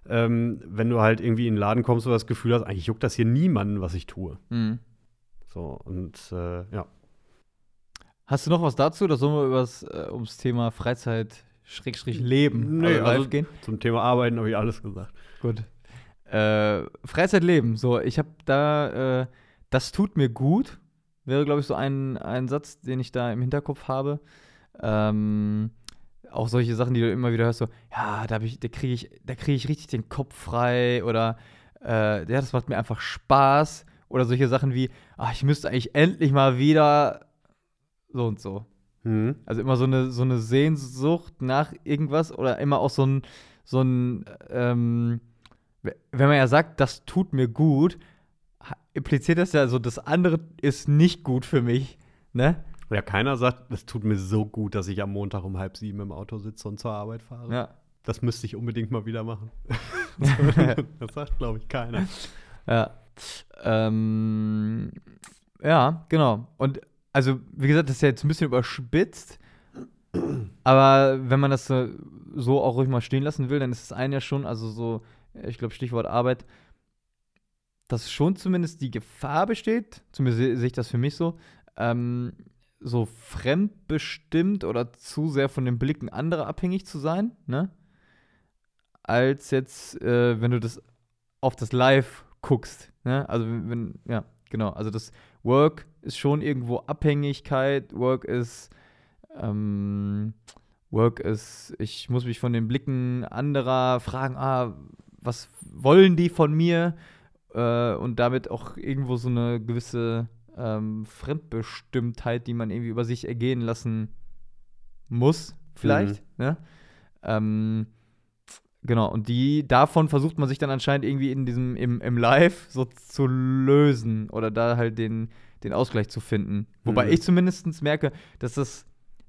ähm, wenn du halt irgendwie in den Laden kommst und das Gefühl hast, eigentlich juckt das hier niemanden, was ich tue. Mhm. So, und äh, ja. Hast du noch was dazu oder sollen wir übers, äh, ums Thema Freizeit Schrägstrich Leben Nee, also live also- gehen? Zum Thema Arbeiten habe ich alles gesagt. Gut. Äh, Freizeitleben, so, ich habe da, äh, das tut mir gut, wäre, glaube ich, so ein, ein Satz, den ich da im Hinterkopf habe. Ähm, auch solche Sachen, die du immer wieder hörst, so, ja, da, ich- da kriege ich, da krieg ich richtig den Kopf frei oder äh, ja, das macht mir einfach Spaß. Oder solche Sachen wie, ach, ich müsste eigentlich endlich mal wieder so und so. Mhm. Also immer so eine, so eine Sehnsucht nach irgendwas oder immer auch so ein, so ein, ähm, wenn man ja sagt, das tut mir gut, impliziert das ja so, das andere ist nicht gut für mich, ne? Ja, keiner sagt, es tut mir so gut, dass ich am Montag um halb sieben im Auto sitze und zur Arbeit fahre. Ja. Das müsste ich unbedingt mal wieder machen. [laughs] das sagt, glaube ich, keiner. Ja. Ähm, ja, genau. Und also, wie gesagt, das ist ja jetzt ein bisschen überspitzt. Aber wenn man das so, auch ruhig mal stehen lassen will, dann ist es ein ja schon, also so, ich glaube, Stichwort Arbeit, dass schon zumindest die Gefahr besteht, zumindest se- sehe ich das für mich so, ähm, so fremdbestimmt oder zu sehr von den Blicken anderer abhängig zu sein, ne? Als jetzt, äh, wenn du das auf das Live guckst, ne? Also wenn, ja, genau. Also das Work ist schon irgendwo Abhängigkeit, Work ist, ähm, Work ist, ich muss mich von den Blicken anderer fragen, ah, was wollen die von mir? Äh, und damit auch irgendwo so eine gewisse ähm, Fremdbestimmtheit, die man irgendwie über sich ergehen lassen muss, vielleicht. Ne? Ähm, genau, und die davon versucht man sich dann anscheinend irgendwie in diesem, im, im Live so zu lösen oder da halt den, den Ausgleich zu finden. Wobei Mhm. ich zumindest merke, dass das,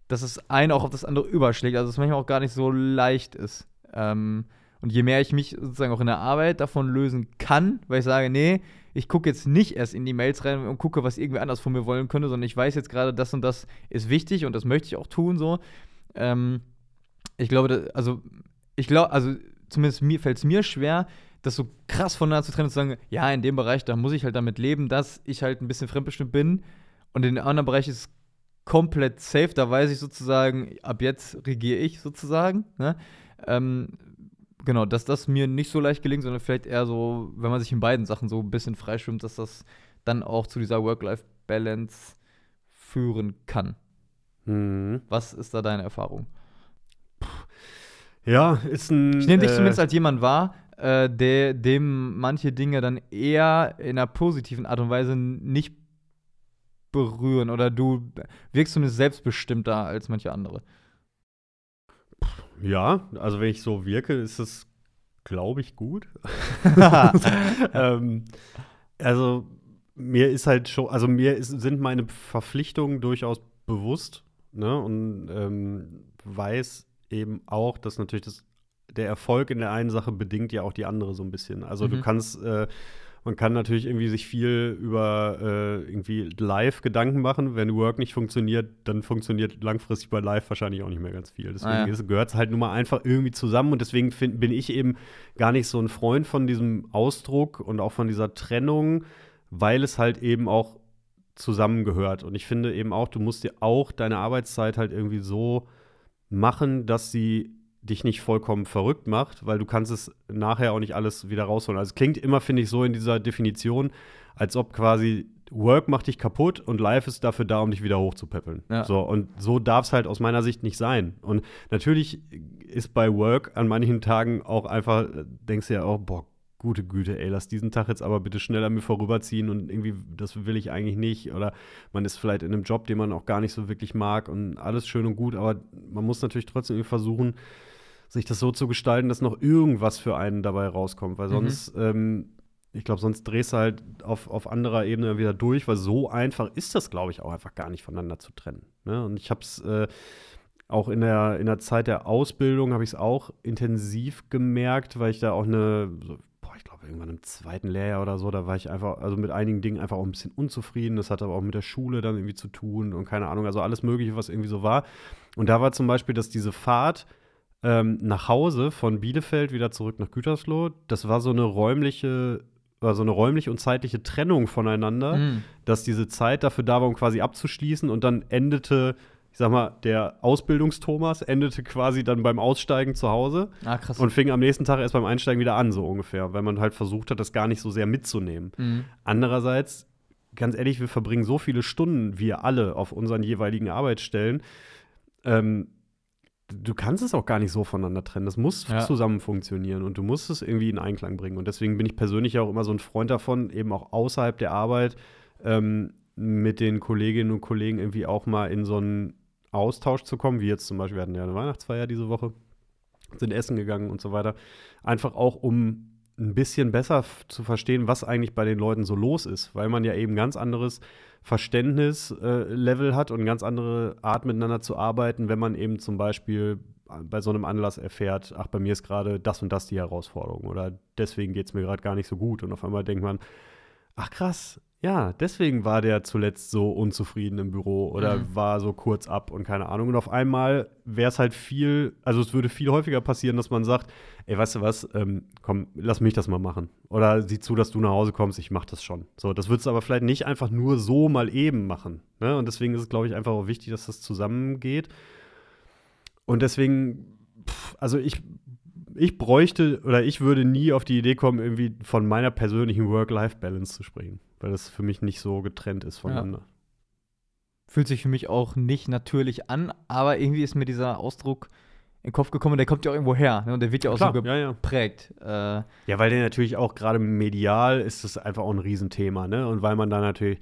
dass das eine auch auf das andere überschlägt, also es manchmal auch gar nicht so leicht ist. Ähm, und je mehr ich mich sozusagen auch in der Arbeit davon lösen kann, weil ich sage, nee, ich gucke jetzt nicht erst in die Mails rein und gucke, was irgendwie anders von mir wollen könnte, sondern ich weiß jetzt gerade, das und das ist wichtig und das möchte ich auch tun, so. Ähm, ich glaube, da- also, ich glaube, also zumindest mir fällt es mir schwer, das so krass voneinander zu trennen und zu sagen, ja, in dem Bereich, da muss ich halt damit leben, dass ich halt ein bisschen fremdbestimmt bin und in dem anderen Bereich ist es komplett safe, da weiß ich sozusagen, ab jetzt regiere ich sozusagen, ne? Ähm, genau, dass das mir nicht so leicht gelingt, sondern vielleicht eher so, wenn man sich in beiden Sachen so ein bisschen freischwimmt, dass das dann auch zu dieser Work-Life-Balance führen kann. Mhm. Was ist da deine Erfahrung? Ja, ist ein. Ich nehme dich äh, zumindest als jemand wahr, äh, der, dem manche Dinge dann eher in einer positiven Art und Weise nicht berühren oder du wirkst zumindest selbstbestimmter als manche andere. Ja, also wenn ich so wirke, ist es, glaube ich, gut. [laughs] [laughs] ähm, also mir ist halt schon, also mir ist, sind meine Verpflichtungen durchaus bewusst, ne? Und ähm, weiß eben auch, dass natürlich das, der Erfolg in der einen Sache bedingt ja auch die andere so ein bisschen. Also du Mhm. kannst, äh, man kann natürlich irgendwie sich viel über äh, irgendwie live Gedanken machen. Wenn Work nicht funktioniert, dann funktioniert langfristig bei Live wahrscheinlich auch nicht mehr ganz viel. Deswegen Ah, ja. gehört es halt nun mal einfach irgendwie zusammen und deswegen find, bin ich eben gar nicht so ein Freund von diesem Ausdruck und auch von dieser Trennung, weil es halt eben auch zusammengehört. Und ich finde eben auch, du musst dir auch deine Arbeitszeit halt irgendwie so machen, dass sie dich nicht vollkommen verrückt macht, weil du kannst es nachher auch nicht alles wieder rausholen. Also es klingt immer, finde ich, so in dieser Definition, als ob quasi Work macht dich kaputt und Life ist dafür da, um dich wieder hochzupäppeln. Ja. So, und so darf es halt aus meiner Sicht nicht sein. Und natürlich ist bei Work an manchen Tagen auch einfach, äh, denkst du ja auch, boah, gute Güte, ey, lass diesen Tag jetzt aber bitte schnell an mir vorüberziehen und irgendwie, das will ich eigentlich nicht. Oder man ist vielleicht in einem Job, den man auch gar nicht so wirklich mag und alles schön und gut, aber man muss natürlich trotzdem irgendwie versuchen, sich das so zu gestalten, dass noch irgendwas für einen dabei rauskommt, weil Mhm. sonst, ähm, ich glaube, sonst drehst du halt auf, auf anderer Ebene wieder durch, weil so einfach ist das, glaube ich, auch einfach gar nicht voneinander zu trennen. Ne? Und ich habe es äh, auch in der, in der Zeit der Ausbildung habe ich es auch intensiv gemerkt, weil ich da auch eine, so, boah, ich glaube, irgendwann im zweiten Lehrjahr oder so, da war ich einfach, also mit einigen Dingen einfach auch ein bisschen unzufrieden. Das hatte aber auch mit der Schule dann irgendwie zu tun und keine Ahnung, also alles Mögliche, was irgendwie so war. Und da war zum Beispiel, dass diese Fahrt ähm, nach Hause von Bielefeld wieder zurück nach Gütersloh, das war so eine räumliche, war so eine räumliche und zeitliche Trennung voneinander Mhm. dass diese Zeit dafür da war, um quasi abzuschließen und dann endete, ich sag mal, der Ausbildungstomas endete quasi dann beim Aussteigen zu Hause Ah, krass. und fing am nächsten Tag erst beim Einsteigen wieder an, so ungefähr, weil man halt versucht hat, das gar nicht so sehr mitzunehmen. mhm. Andererseits, ganz ehrlich, wir verbringen so viele Stunden, wir alle, auf unseren jeweiligen Arbeitsstellen. Ähm, du kannst es auch gar nicht so voneinander trennen. Das muss Ja. zusammen funktionieren und du musst es irgendwie in Einklang bringen. Und deswegen bin ich persönlich auch immer so ein Freund davon, eben auch außerhalb der Arbeit ähm, mit den Kolleginnen und Kollegen irgendwie auch mal in so einen Austausch zu kommen, wie jetzt zum Beispiel, wir hatten ja eine Weihnachtsfeier diese Woche, sind essen gegangen und so weiter. Einfach auch, um ein bisschen besser zu verstehen, was eigentlich bei den Leuten so los ist, weil man ja eben ganz anderes Verständnislevel äh, hat und ganz andere Art miteinander zu arbeiten, wenn man eben zum Beispiel bei so einem Anlass erfährt, ach, bei mir ist gerade das und das die Herausforderung oder deswegen geht es mir gerade gar nicht so gut. Und auf einmal denkt man, ach krass, ja, deswegen war der zuletzt so unzufrieden im Büro oder Mhm. war so kurz ab und keine Ahnung. Und auf einmal wäre es halt viel, also es würde viel häufiger passieren, dass man sagt, ey, weißt du was, ähm, komm, lass mich das mal machen. Oder sieh zu, dass du nach Hause kommst, ich mach das schon. So, das würdest du aber vielleicht nicht einfach nur so mal eben machen. Ne? Und deswegen ist es, glaube ich, einfach auch wichtig, dass das zusammengeht. Und deswegen, pff, also ich, ich bräuchte oder ich würde nie auf die Idee kommen, irgendwie von meiner persönlichen Work-Life-Balance zu sprechen, weil das für mich nicht so getrennt ist voneinander. Fühlt sich für mich auch nicht natürlich an, aber irgendwie ist mir dieser Ausdruck in den Kopf gekommen, der kommt ja auch irgendwo her. Ne? Und der wird ja auch Klar, so ja, ja. geprägt. Äh, Ja, weil der natürlich auch gerade medial ist das einfach auch ein Riesenthema, ne? Und weil man da natürlich,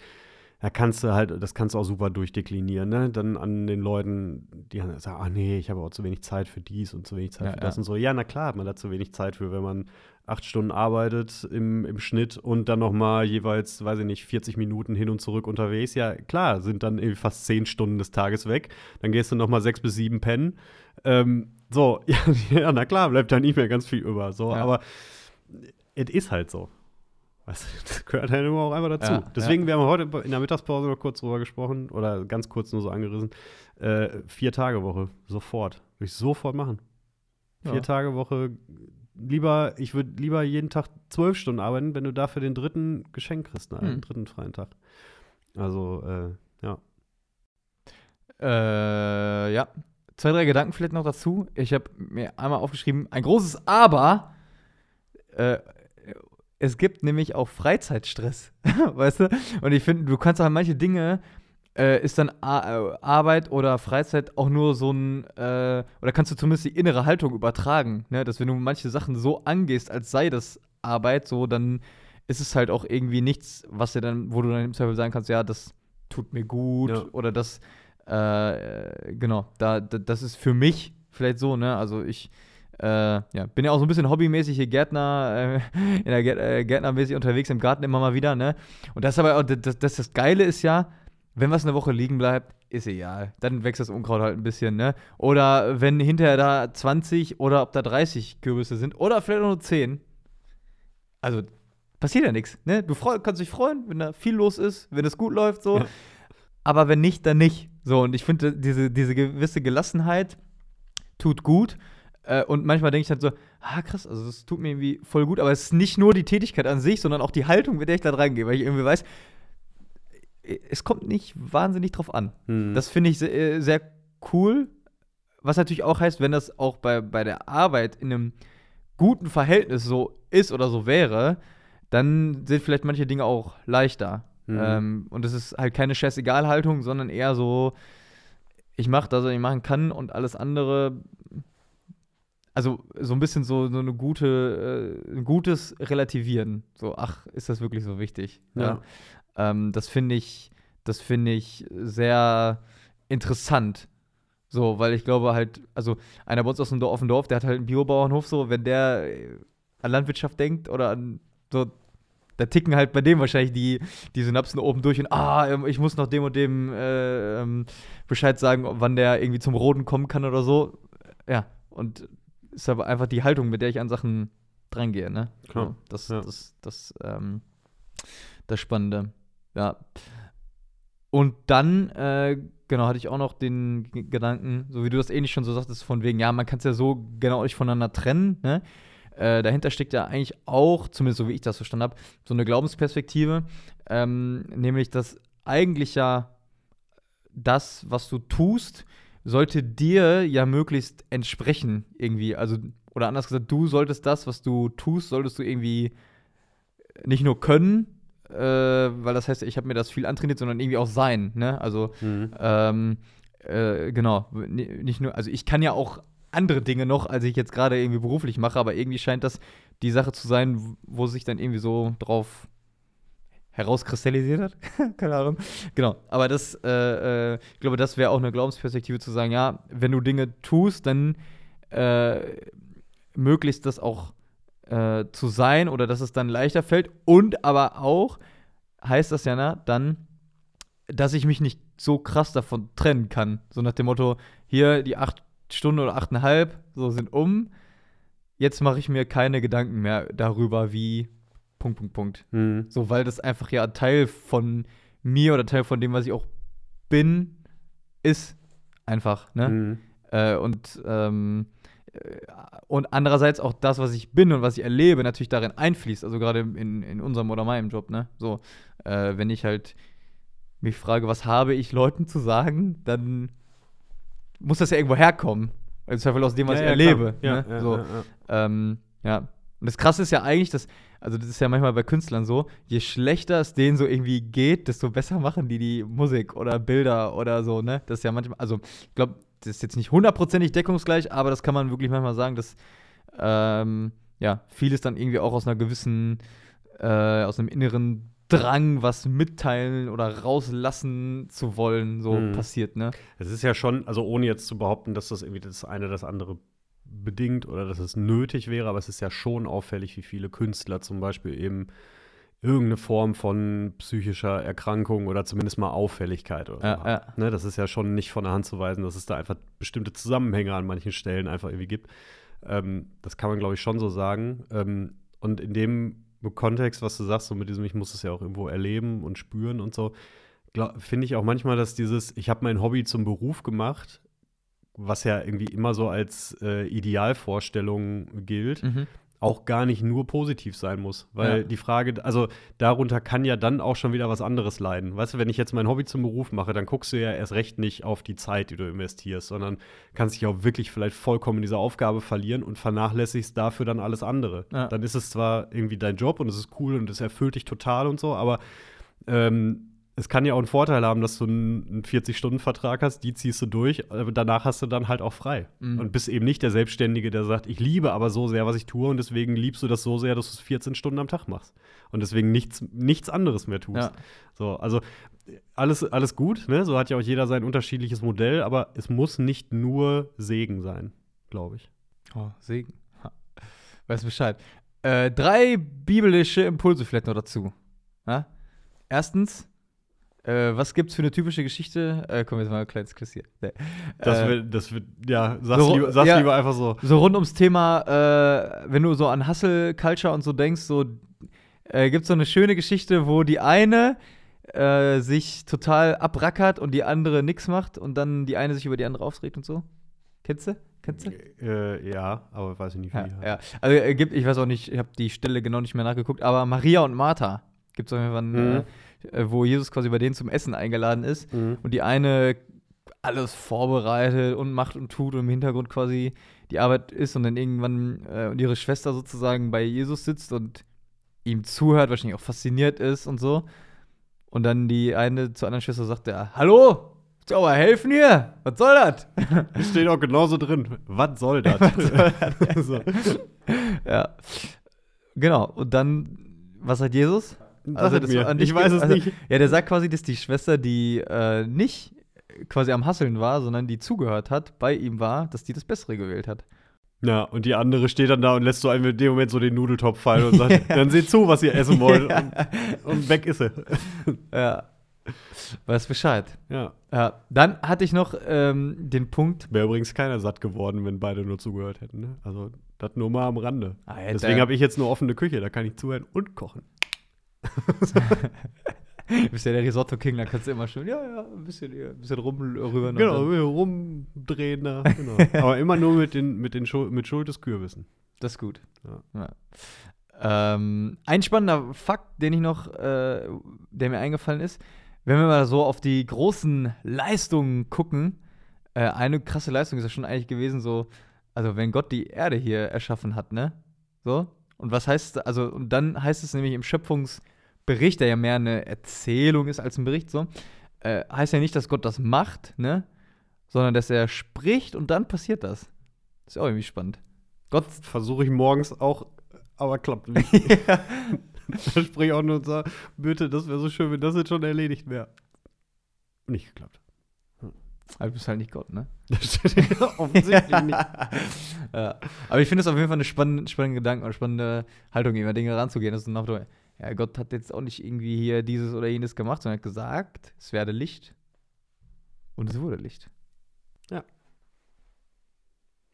da kannst du halt, das kannst du auch super durchdeklinieren, ne? Dann an den Leuten, die sagen, ah nee, ich habe auch zu wenig Zeit für dies und zu wenig Zeit Ja, für das ja. und so. Ja, na klar hat man da zu wenig Zeit für, wenn man acht Stunden arbeitet im, im Schnitt und dann noch mal jeweils, weiß ich nicht, 40 Minuten hin und zurück unterwegs. Ja, klar, sind dann irgendwie fast zehn Stunden des Tages weg. Dann gehst du noch mal sechs bis sieben pennen. Ähm, so, ja, [laughs] ja, na klar, bleibt da nicht mehr ganz viel über. So, aber es ist halt so. Weißt du, [laughs] das gehört halt immer auch einfach dazu. Ja, Deswegen, ja. wir haben heute in der Mittagspause noch kurz drüber gesprochen oder ganz kurz nur so angerissen. Äh, vier Tage Woche, sofort. Würde ich sofort machen. Vier Ja. Tage Woche. Lieber, ich würde lieber jeden Tag zwölf Stunden arbeiten, wenn du dafür den dritten Geschenk kriegst, ne? Hm. einen dritten freien Tag. Also, äh, ja. Äh, ja. Zwei, drei Gedanken vielleicht noch dazu. Ich habe mir einmal aufgeschrieben, ein großes Aber. Es gibt nämlich auch Freizeitstress, [laughs] weißt du? Und ich finde, du kannst auch manche Dinge, äh, ist dann Ar äh, Arbeit oder Freizeit auch nur so ein, äh, oder kannst du zumindest die innere Haltung übertragen, ne? Dass wenn du manche Sachen so angehst, als sei das Arbeit, so, dann ist es halt auch irgendwie nichts, was dir dann, wo du dann im Zweifel sagen kannst, ja, das tut mir gut Ja. oder das, äh, genau, da, da, das ist für mich vielleicht so, ne? Also ich äh, ja, bin ja auch so ein bisschen hobbymäßig hier Gärtner, äh, [laughs] in der äh, Gärtnermäßig unterwegs im Garten immer mal wieder, ne? Und das aber auch, das, das, das Geile ist ja, wenn was eine Woche liegen bleibt, ist egal. Dann wächst das Unkraut halt ein bisschen, ne? Oder wenn hinterher da 20 oder ob da 30 Kürbisse sind oder vielleicht auch nur 10. Also passiert ja nichts, ne? Du kannst dich freuen, wenn da viel los ist, wenn es gut läuft, so. Ja. Aber wenn nicht, dann nicht. So, und ich finde, diese, diese gewisse Gelassenheit tut gut. Äh, und manchmal denke ich dann so, ah, krass, also das tut mir irgendwie voll gut, aber es ist nicht nur die Tätigkeit an sich, sondern auch die Haltung, mit der ich da reingehe, weil ich irgendwie weiß, es kommt nicht wahnsinnig drauf an. Hm. Das finde ich sehr, äh, sehr cool. Was natürlich auch heißt, wenn das auch bei, bei der Arbeit in einem guten Verhältnis so ist oder so wäre, dann sind vielleicht manche Dinge auch leichter. Mhm. Ähm, und es ist halt keine Scheißegal-Haltung, sondern eher so, ich mache das, was ich machen kann und alles andere. Also so ein bisschen so, so eine gute, äh, ein gutes Relativieren. So, ach, ist das wirklich so wichtig? Ja. Ähm, das finde ich, das finde ich sehr interessant. So, weil ich glaube halt, also einer bei uns aus dem Dorf, dem Dorf, der hat halt einen Biobauernhof, so, wenn der äh, an Landwirtschaft denkt oder an so, da ticken halt bei dem wahrscheinlich die, die Synapsen oben durch und ah, ähm, ich muss noch dem und dem äh, ähm, Bescheid sagen, wann der irgendwie zum Roden kommen kann oder so. Ja, und ist aber einfach die Haltung, mit der ich an Sachen drangehe, ne? Klar, So, das, ja. das, das, ähm, das Spannende. Ja. Und dann, äh, genau, hatte ich auch noch den G Gedanken, so wie du das ähnlich schon so sagtest, von wegen, ja, man kann es ja so genau nicht voneinander trennen, ne? Äh, dahinter steckt ja eigentlich auch, zumindest so wie ich das verstanden habe, so eine Glaubensperspektive, ähm, nämlich, dass eigentlich ja das, was du tust, sollte dir ja möglichst entsprechen irgendwie. Also, oder anders gesagt, du solltest das, was du tust, solltest du irgendwie nicht nur können, äh, weil das heißt, ich habe mir das viel antrainiert, sondern irgendwie auch sein. Ne? Also Mhm. ähm, äh, genau, nicht nur, also ich kann ja auch andere Dinge noch, als ich jetzt gerade irgendwie beruflich mache, aber irgendwie scheint das die Sache zu sein, wo sich dann irgendwie so drauf herauskristallisiert hat. [laughs] Keine Ahnung. Genau, aber das, äh, äh, ich glaube, das wäre auch eine Glaubensperspektive zu sagen, ja, wenn du Dinge tust, dann äh, möglichst das auch äh, zu sein oder dass es dann leichter fällt und aber auch heißt das ja, na, dann, dass ich mich nicht so krass davon trennen kann. So nach dem Motto, hier die acht Stunden oder achteinhalb, so sind um. Jetzt mache ich mir keine Gedanken mehr darüber, wie Punkt, Punkt, Punkt. Mhm. So, weil das einfach ja Teil von mir oder Teil von dem, was ich auch bin, ist. Einfach, ne? Mhm. Äh, und, ähm, äh, und andererseits auch das, was ich bin und was ich erlebe, natürlich darin einfließt. Also gerade in, in unserem oder meinem Job, ne? So, äh, wenn ich halt mich frage, was habe ich Leuten zu sagen, dann muss das ja irgendwo herkommen. Im Zweifel aus dem, was Ja, ich ja, erlebe. Ja, ne? so, ähm, ja. Und das Krasse ist ja eigentlich, dass, also das ist ja manchmal bei Künstlern so, je schlechter es denen so irgendwie geht, desto besser machen die die Musik oder Bilder oder so, ne? Das ist ja manchmal, also ich glaube, das ist jetzt nicht hundertprozentig deckungsgleich, aber das kann man wirklich manchmal sagen, dass, ähm, ja, vieles dann irgendwie auch aus einer gewissen, äh, aus einem inneren Drang, was mitteilen oder rauslassen zu wollen, so Mhm. passiert, ne? Es ist ja schon, also ohne jetzt zu behaupten, dass das irgendwie das eine das andere bedingt oder dass es nötig wäre, aber es ist ja schon auffällig, wie viele Künstler zum Beispiel eben irgendeine Form von psychischer Erkrankung oder zumindest mal Auffälligkeit oder so Ja, haben. ja. Ne, das ist ja schon nicht von der Hand zu weisen, dass es da einfach bestimmte Zusammenhänge an manchen Stellen einfach irgendwie gibt. Ähm, das kann man, glaube ich, schon so sagen. Ähm, und in dem Kontext, was du sagst, so mit diesem, ich muss es ja auch irgendwo erleben und spüren und so, finde ich auch manchmal, dass dieses, ich habe mein Hobby zum Beruf gemacht, was ja irgendwie immer so als äh, Idealvorstellung gilt, Mhm. auch gar nicht nur positiv sein muss. Weil Ja. die Frage, also darunter kann ja dann auch schon wieder was anderes leiden. Weißt du, wenn ich jetzt mein Hobby zum Beruf mache, dann guckst du ja erst recht nicht auf die Zeit, die du investierst, sondern kannst dich auch wirklich vielleicht vollkommen in dieser Aufgabe verlieren und vernachlässigst dafür dann alles andere. Ja. Dann ist es zwar irgendwie dein Job und es ist cool und es erfüllt dich total und so, aber ähm, es kann ja auch einen Vorteil haben, dass du einen einen 40-Stunden-Vertrag hast, die ziehst du durch, aber danach hast du dann halt auch frei. Mhm. Und bist eben nicht der Selbstständige, der sagt, ich liebe aber so sehr, was ich tue und deswegen liebst du das so sehr, dass du es 14 Stunden am Tag machst. Und deswegen nichts, nichts anderes mehr tust. Ja. So, also alles, alles gut, ne? So hat ja auch jeder sein unterschiedliches Modell, aber es muss nicht nur Segen sein, glaube ich. Oh, Segen. Ha. Weiß Bescheid. Äh, drei biblische Impulse vielleicht noch dazu. Ja? Erstens, äh, was gibt's für eine typische Geschichte? Äh, komm, jetzt mal ein kleines Quiz hier. Nee. Das Äh, wird, das wird, ja, sag's, so, lieber, sag's ja. lieber einfach so. so rund ums Thema, äh, wenn du so an Hustle Culture und so denkst, so äh, gibt's so eine schöne Geschichte, wo die eine äh, sich total abrackert und die andere nix macht und dann die eine sich über die andere aufregt und so. Kennst du? Kennst du? Äh, ja, aber weiß ich nicht, wie. Ja, ja. Also gibt, ich weiß auch nicht, ich habe die Stelle genau nicht mehr nachgeguckt, aber Maria und Martha gibt es auf jeden Fall, Mhm. Äh, wo Jesus quasi bei denen zum Essen eingeladen ist Mhm. und die eine alles vorbereitet und macht und tut und im Hintergrund quasi die Arbeit ist und dann irgendwann äh, und ihre Schwester sozusagen bei Jesus sitzt und ihm zuhört, wahrscheinlich auch fasziniert ist und so. Und dann die eine zur anderen Schwester sagt, ja, hallo, du aber helfen hier? Was soll das? Es steht auch genauso drin. Was soll das? [laughs] [laughs] so. ja. Genau. Und dann, was sagt Jesus? Es das mir. Ich weiß es also, nicht. Ja, der sagt quasi, dass die Schwester, die äh, nicht quasi am Hasseln war, sondern die zugehört hat, bei ihm war, dass die das Bessere gewählt hat. Ja, und die andere steht dann da und lässt so einem in dem Moment so den Nudeltopf fallen und [laughs] sagt, dann seht zu, was ihr essen wollt. [laughs] Ja. Und, und weg ist sie. Ja. Weiß Bescheid. Ja. Ja. Dann hatte ich noch ähm, den Punkt. Wäre übrigens keiner satt geworden, wenn beide nur zugehört hätten. Ne? Also, das nur mal am Rande. Ah, Deswegen habe ich jetzt eine offene Küche, da kann ich zuhören und kochen. Du [laughs] bist ja der Risotto-King, da kannst du immer schön, ja, ja, ein bisschen, hier, ein bisschen rumrühren. Genau, Und wir rumdrehen da. [laughs] Genau. Aber immer nur mit, den, mit, den Schul mit Schuld des Kürbissen. das ist gut. Ja. Ja. Ähm, ein spannender Fakt, den ich noch, äh, der mir eingefallen ist, wenn wir mal so auf die großen Leistungen gucken, äh, eine krasse Leistung ist ja schon eigentlich gewesen, so, also wenn Gott die Erde hier erschaffen hat, ne? So. Und was heißt, also, und dann heißt es nämlich im Schöpfungsbericht, der ja mehr eine Erzählung ist als ein Bericht, so, äh, heißt ja nicht, dass Gott das macht, ne? sondern dass er spricht und dann passiert das. Ist ja auch irgendwie spannend. Gott Versuche ich morgens auch, aber klappt nicht. ja. [laughs] da sprich ich auch nur und sage, bitte, das wäre so schön, wenn das jetzt schon erledigt wäre. Nicht geklappt. Aber du bist halt nicht Gott, ne? [laughs] Offensichtlich nicht. ja. Aber ich finde es auf jeden Fall eine spannende, spannende Gedanken oder spannende Haltung, über Dinge ranzugehen. Das ist nach dem Motto, ja, Gott hat jetzt auch nicht irgendwie hier dieses oder jenes gemacht, sondern hat gesagt, es werde Licht. Und es wurde Licht.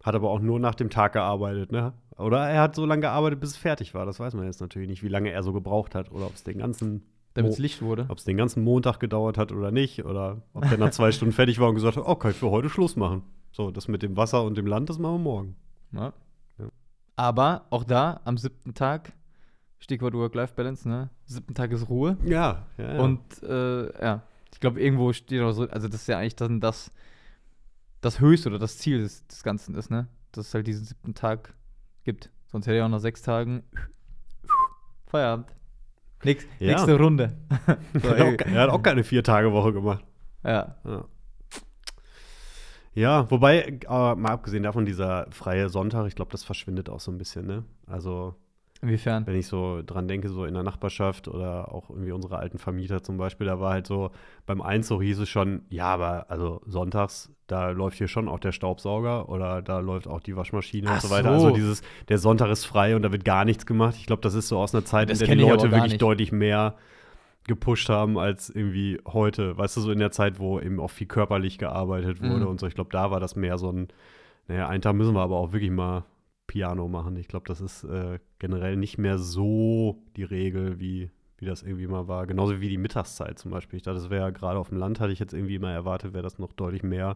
Hat aber auch nur nach dem Tag gearbeitet, ne? Oder er hat so lange gearbeitet, bis es fertig war. Das weiß man jetzt natürlich nicht, wie lange er so gebraucht hat. Oder ob es den ganzen Damit es Licht wurde. ob es den ganzen Montag gedauert hat oder nicht. Oder ob der nach zwei [laughs] Stunden fertig war und gesagt hat, oh, kann ich für heute Schluss machen. So, das mit dem Wasser und dem Land, das machen wir morgen. Ja. Ja. Aber auch da, am siebten Tag, Stichwort Work-Life-Balance, ne? Siebten Tag ist Ruhe. Ja, ja. ja. Und äh, ja, ich glaube, irgendwo steht auch so, also das ist ja eigentlich dann das, das Höchste oder das Ziel des, des Ganzen ist, ne? Dass es halt diesen siebten Tag gibt. Sonst hätte er auch nach sechs Tagen Feierabend. Nächst, Ja. Nächste Runde. [laughs] so, er, hat ey, auch, er hat auch keine Vier-Tage-Woche gemacht. ja. Ja. Ja, wobei, äh, mal abgesehen davon, dieser freie Sonntag, ich glaube, das verschwindet auch so ein bisschen, ne? Also, Inwiefern? wenn ich so dran denke, so in der Nachbarschaft oder auch irgendwie unsere alten Vermieter zum Beispiel, da war halt so, beim Einzug hieß es schon, ja, aber also sonntags, da läuft hier schon auch der Staubsauger oder da läuft auch die Waschmaschine Ach und so weiter. so. Also dieses, der Sonntag ist frei und da wird gar nichts gemacht. Ich glaube, das ist so aus einer Zeit, Das in der die Leute wirklich nicht. deutlich mehr gepusht haben als irgendwie heute. Weißt du, so in der Zeit, wo eben auch viel körperlich gearbeitet wurde Mhm. und so. Ich glaube, da war das mehr so ein, naja, einen Tag müssen wir aber auch wirklich mal Piano machen. Ich glaube, das ist äh, generell nicht mehr so die Regel, wie, wie das irgendwie mal war. Genauso wie die Mittagszeit zum Beispiel. Ich dachte, das wäre ja gerade auf dem Land, hatte ich jetzt irgendwie mal erwartet, wäre das noch deutlich mehr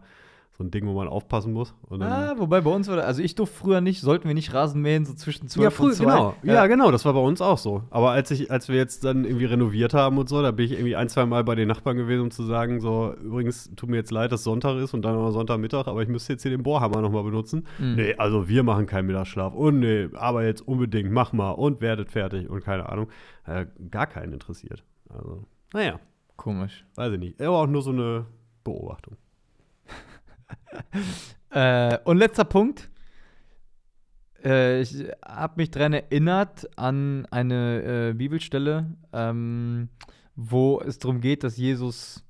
so ein Ding, wo man aufpassen muss. Ah, wobei bei uns also ich durfte früher nicht, sollten wir nicht Rasen mähen, so zwischen 12 ja, früh, und 2. genau. Ja. genau, das war bei uns auch so. Aber als ich, als wir jetzt dann irgendwie renoviert haben und so, da bin ich irgendwie ein, zwei Mal bei den Nachbarn gewesen, um zu sagen, so, übrigens, tut mir jetzt leid, dass Sonntag ist und dann noch Sonntagmittag, aber ich müsste jetzt hier den Bohrhammer nochmal benutzen. Mhm. Nee, also wir machen keinen Mittagsschlaf. Und nee, aber jetzt unbedingt, mach mal und werdet fertig und keine Ahnung. Äh, gar keinen interessiert. Also, naja, Komisch. weiß ich nicht. Aber auch nur so eine Beobachtung. [laughs] Äh, und letzter Punkt. Äh, ich habe mich daran erinnert an eine äh, Bibelstelle, ähm, wo es darum geht, dass Jesus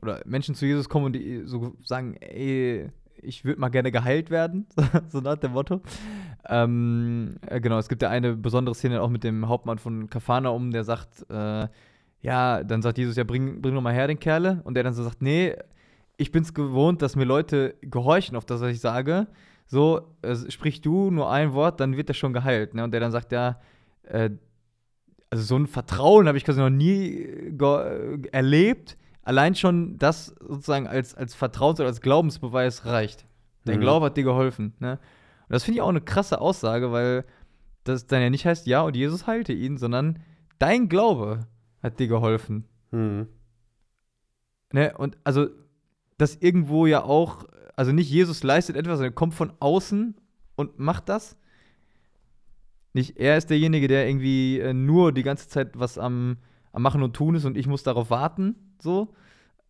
oder Menschen zu Jesus kommen und die so sagen, ey, ich würde mal gerne geheilt werden, [laughs] so nach dem Motto. Ähm, äh, genau, es gibt ja eine besondere Szene auch mit dem Hauptmann von Kafanaum, der sagt, äh, ja, dann sagt Jesus, ja, bring, bring doch mal her den Kerle. Und der dann so sagt, nee, ich bin's gewohnt, dass mir Leute gehorchen auf das, was ich sage. So, äh, sprich du nur ein Wort, dann wird er schon geheilt. Ne? Und der dann sagt, ja, äh, also so ein Vertrauen habe ich quasi noch nie äh, äh, erlebt. Allein schon das sozusagen als, als Vertrauens- oder als Glaubensbeweis reicht. Dein Mhm. Glaube hat dir geholfen. Ne? Und das finde ich auch eine krasse Aussage, weil das dann ja nicht heißt, ja, und Jesus heilte ihn, sondern dein Glaube hat dir geholfen. Hm. Ne? Und also, das irgendwo ja auch, also nicht Jesus leistet etwas, sondern kommt von außen und macht das. Nicht er ist derjenige, der irgendwie äh, nur die ganze Zeit was am, am Machen und Tun ist und ich muss darauf warten, so.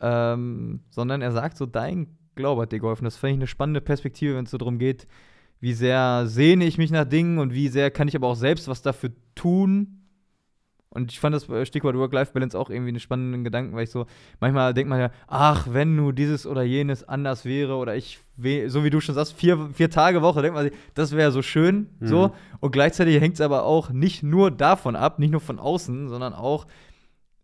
Ähm, sondern er sagt so, dein Glaube hat dir geholfen. Das fand ich eine spannende Perspektive, wenn es so darum geht, wie sehr sehne ich mich nach Dingen und wie sehr kann ich aber auch selbst was dafür tun. Und ich fand das äh, Stichwort Work-Life-Balance auch irgendwie einen spannenden Gedanken, weil ich so, manchmal denkt man ja, ach, wenn nur dieses oder jenes anders wäre oder ich, so wie du schon sagst, vier, vier Tage Woche, denkt man sich, das wäre so schön, Mhm. so. Und gleichzeitig hängt es aber auch nicht nur davon ab, nicht nur von außen, sondern auch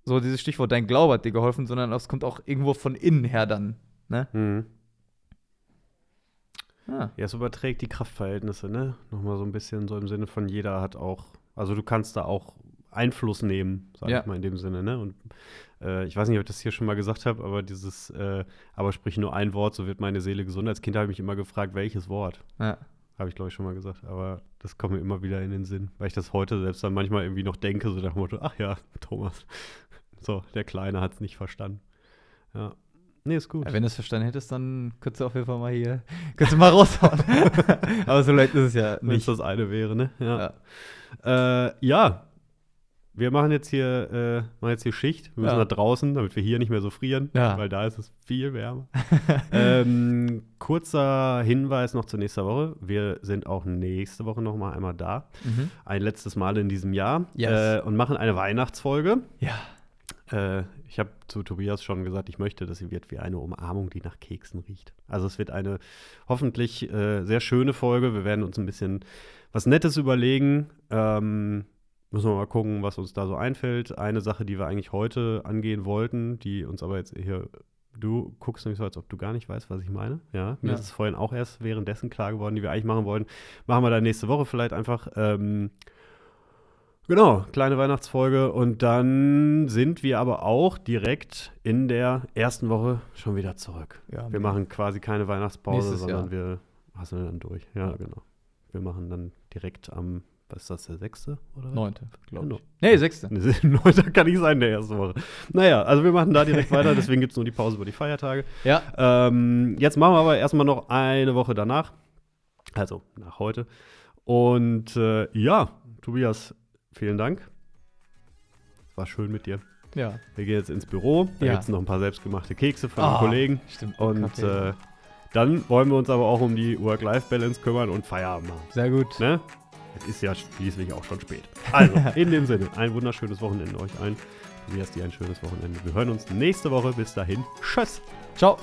so dieses Stichwort, dein Glaube hat dir geholfen, sondern es kommt auch irgendwo von innen her dann, ne? Hm. Ah. Ja, es überträgt die Kraftverhältnisse, ne? Nochmal so ein bisschen so im Sinne von jeder hat auch, also du kannst da auch Einfluss nehmen, sag Ja. ich mal in dem Sinne, ne? Und äh, ich weiß nicht, ob ich das hier schon mal gesagt habe, aber dieses, äh, aber sprich nur ein Wort, so wird meine Seele gesund. Als Kind habe ich mich immer gefragt, welches Wort? Ja. Habe ich, glaube ich, schon mal gesagt. Aber das kommt mir immer wieder in den Sinn, weil ich das heute selbst dann manchmal irgendwie noch denke, so nach dem Motto, ach ja, [laughs] Thomas. So, der Kleine hat es nicht verstanden. Ja. Nee, ist gut. Ja, wenn du es verstanden hättest, dann könntest du auf jeden Fall mal hier, [laughs] könntest du mal raushauen. [laughs] aber so leicht ist es ja Wenn es nicht. das eine wäre, ne? Ja. Ja. Äh, ja. Wir machen jetzt hier, äh, machen jetzt hier Schicht. Wir müssen Ja. nach draußen, damit wir hier nicht mehr so frieren, Ja. weil da ist es viel wärmer. [laughs] ähm, kurzer Hinweis noch zur nächsten Woche. Wir sind auch nächste Woche noch mal einmal da. Mhm. Ein letztes Mal in diesem Jahr. Yes. Äh, und machen eine Weihnachtsfolge. Ja. Äh, ich habe zu Tobias schon gesagt, ich möchte, dass sie wird wie eine Umarmung, die nach Keksen riecht. Also es wird eine hoffentlich äh, sehr schöne Folge. Wir werden uns ein bisschen was Nettes überlegen. Ähm, müssen wir mal gucken, was uns da so einfällt. Eine Sache, die wir eigentlich heute angehen wollten, die uns aber jetzt hier. Du guckst nämlich so, als ob du gar nicht weißt, was ich meine. Ja, mir Ja. ist es vorhin auch erst währenddessen klar geworden, die wir eigentlich machen wollten. Machen wir dann nächste Woche vielleicht einfach. Ähm, Genau, kleine Weihnachtsfolge. Und dann sind wir aber auch direkt in der ersten Woche schon wieder zurück. Ja, Wir machen quasi keine Weihnachtspause, sondern Jahr. wir hasseln dann durch. Ja, genau. Wir machen dann direkt am, was ist das, der sechste oder? Neunte, glaube Genau. ich. Nee, sechste. [laughs] Neunter kann nicht sein, der erste Woche. Naja, also wir machen da direkt weiter, deswegen gibt es nur die Pause über die Feiertage. Ja. Ähm, jetzt machen wir aber erstmal noch eine Woche danach. Also nach heute. Und äh, ja, Tobias, vielen Dank. War schön mit dir. Ja. Wir gehen jetzt ins Büro. Da Ja. gibt es noch ein paar selbstgemachte Kekse von Ah, den Kollegen. Stimmt. Und äh, dann wollen wir uns aber auch um die Work-Life-Balance kümmern und Feierabend machen. Sehr gut. Ne? Es ist ja schließlich auch schon spät. Also, [laughs] in dem Sinne, ein wunderschönes Wochenende euch allen. Tobias, dir ein schönes Wochenende. Wir hören uns nächste Woche. Bis dahin. Tschüss. Ciao.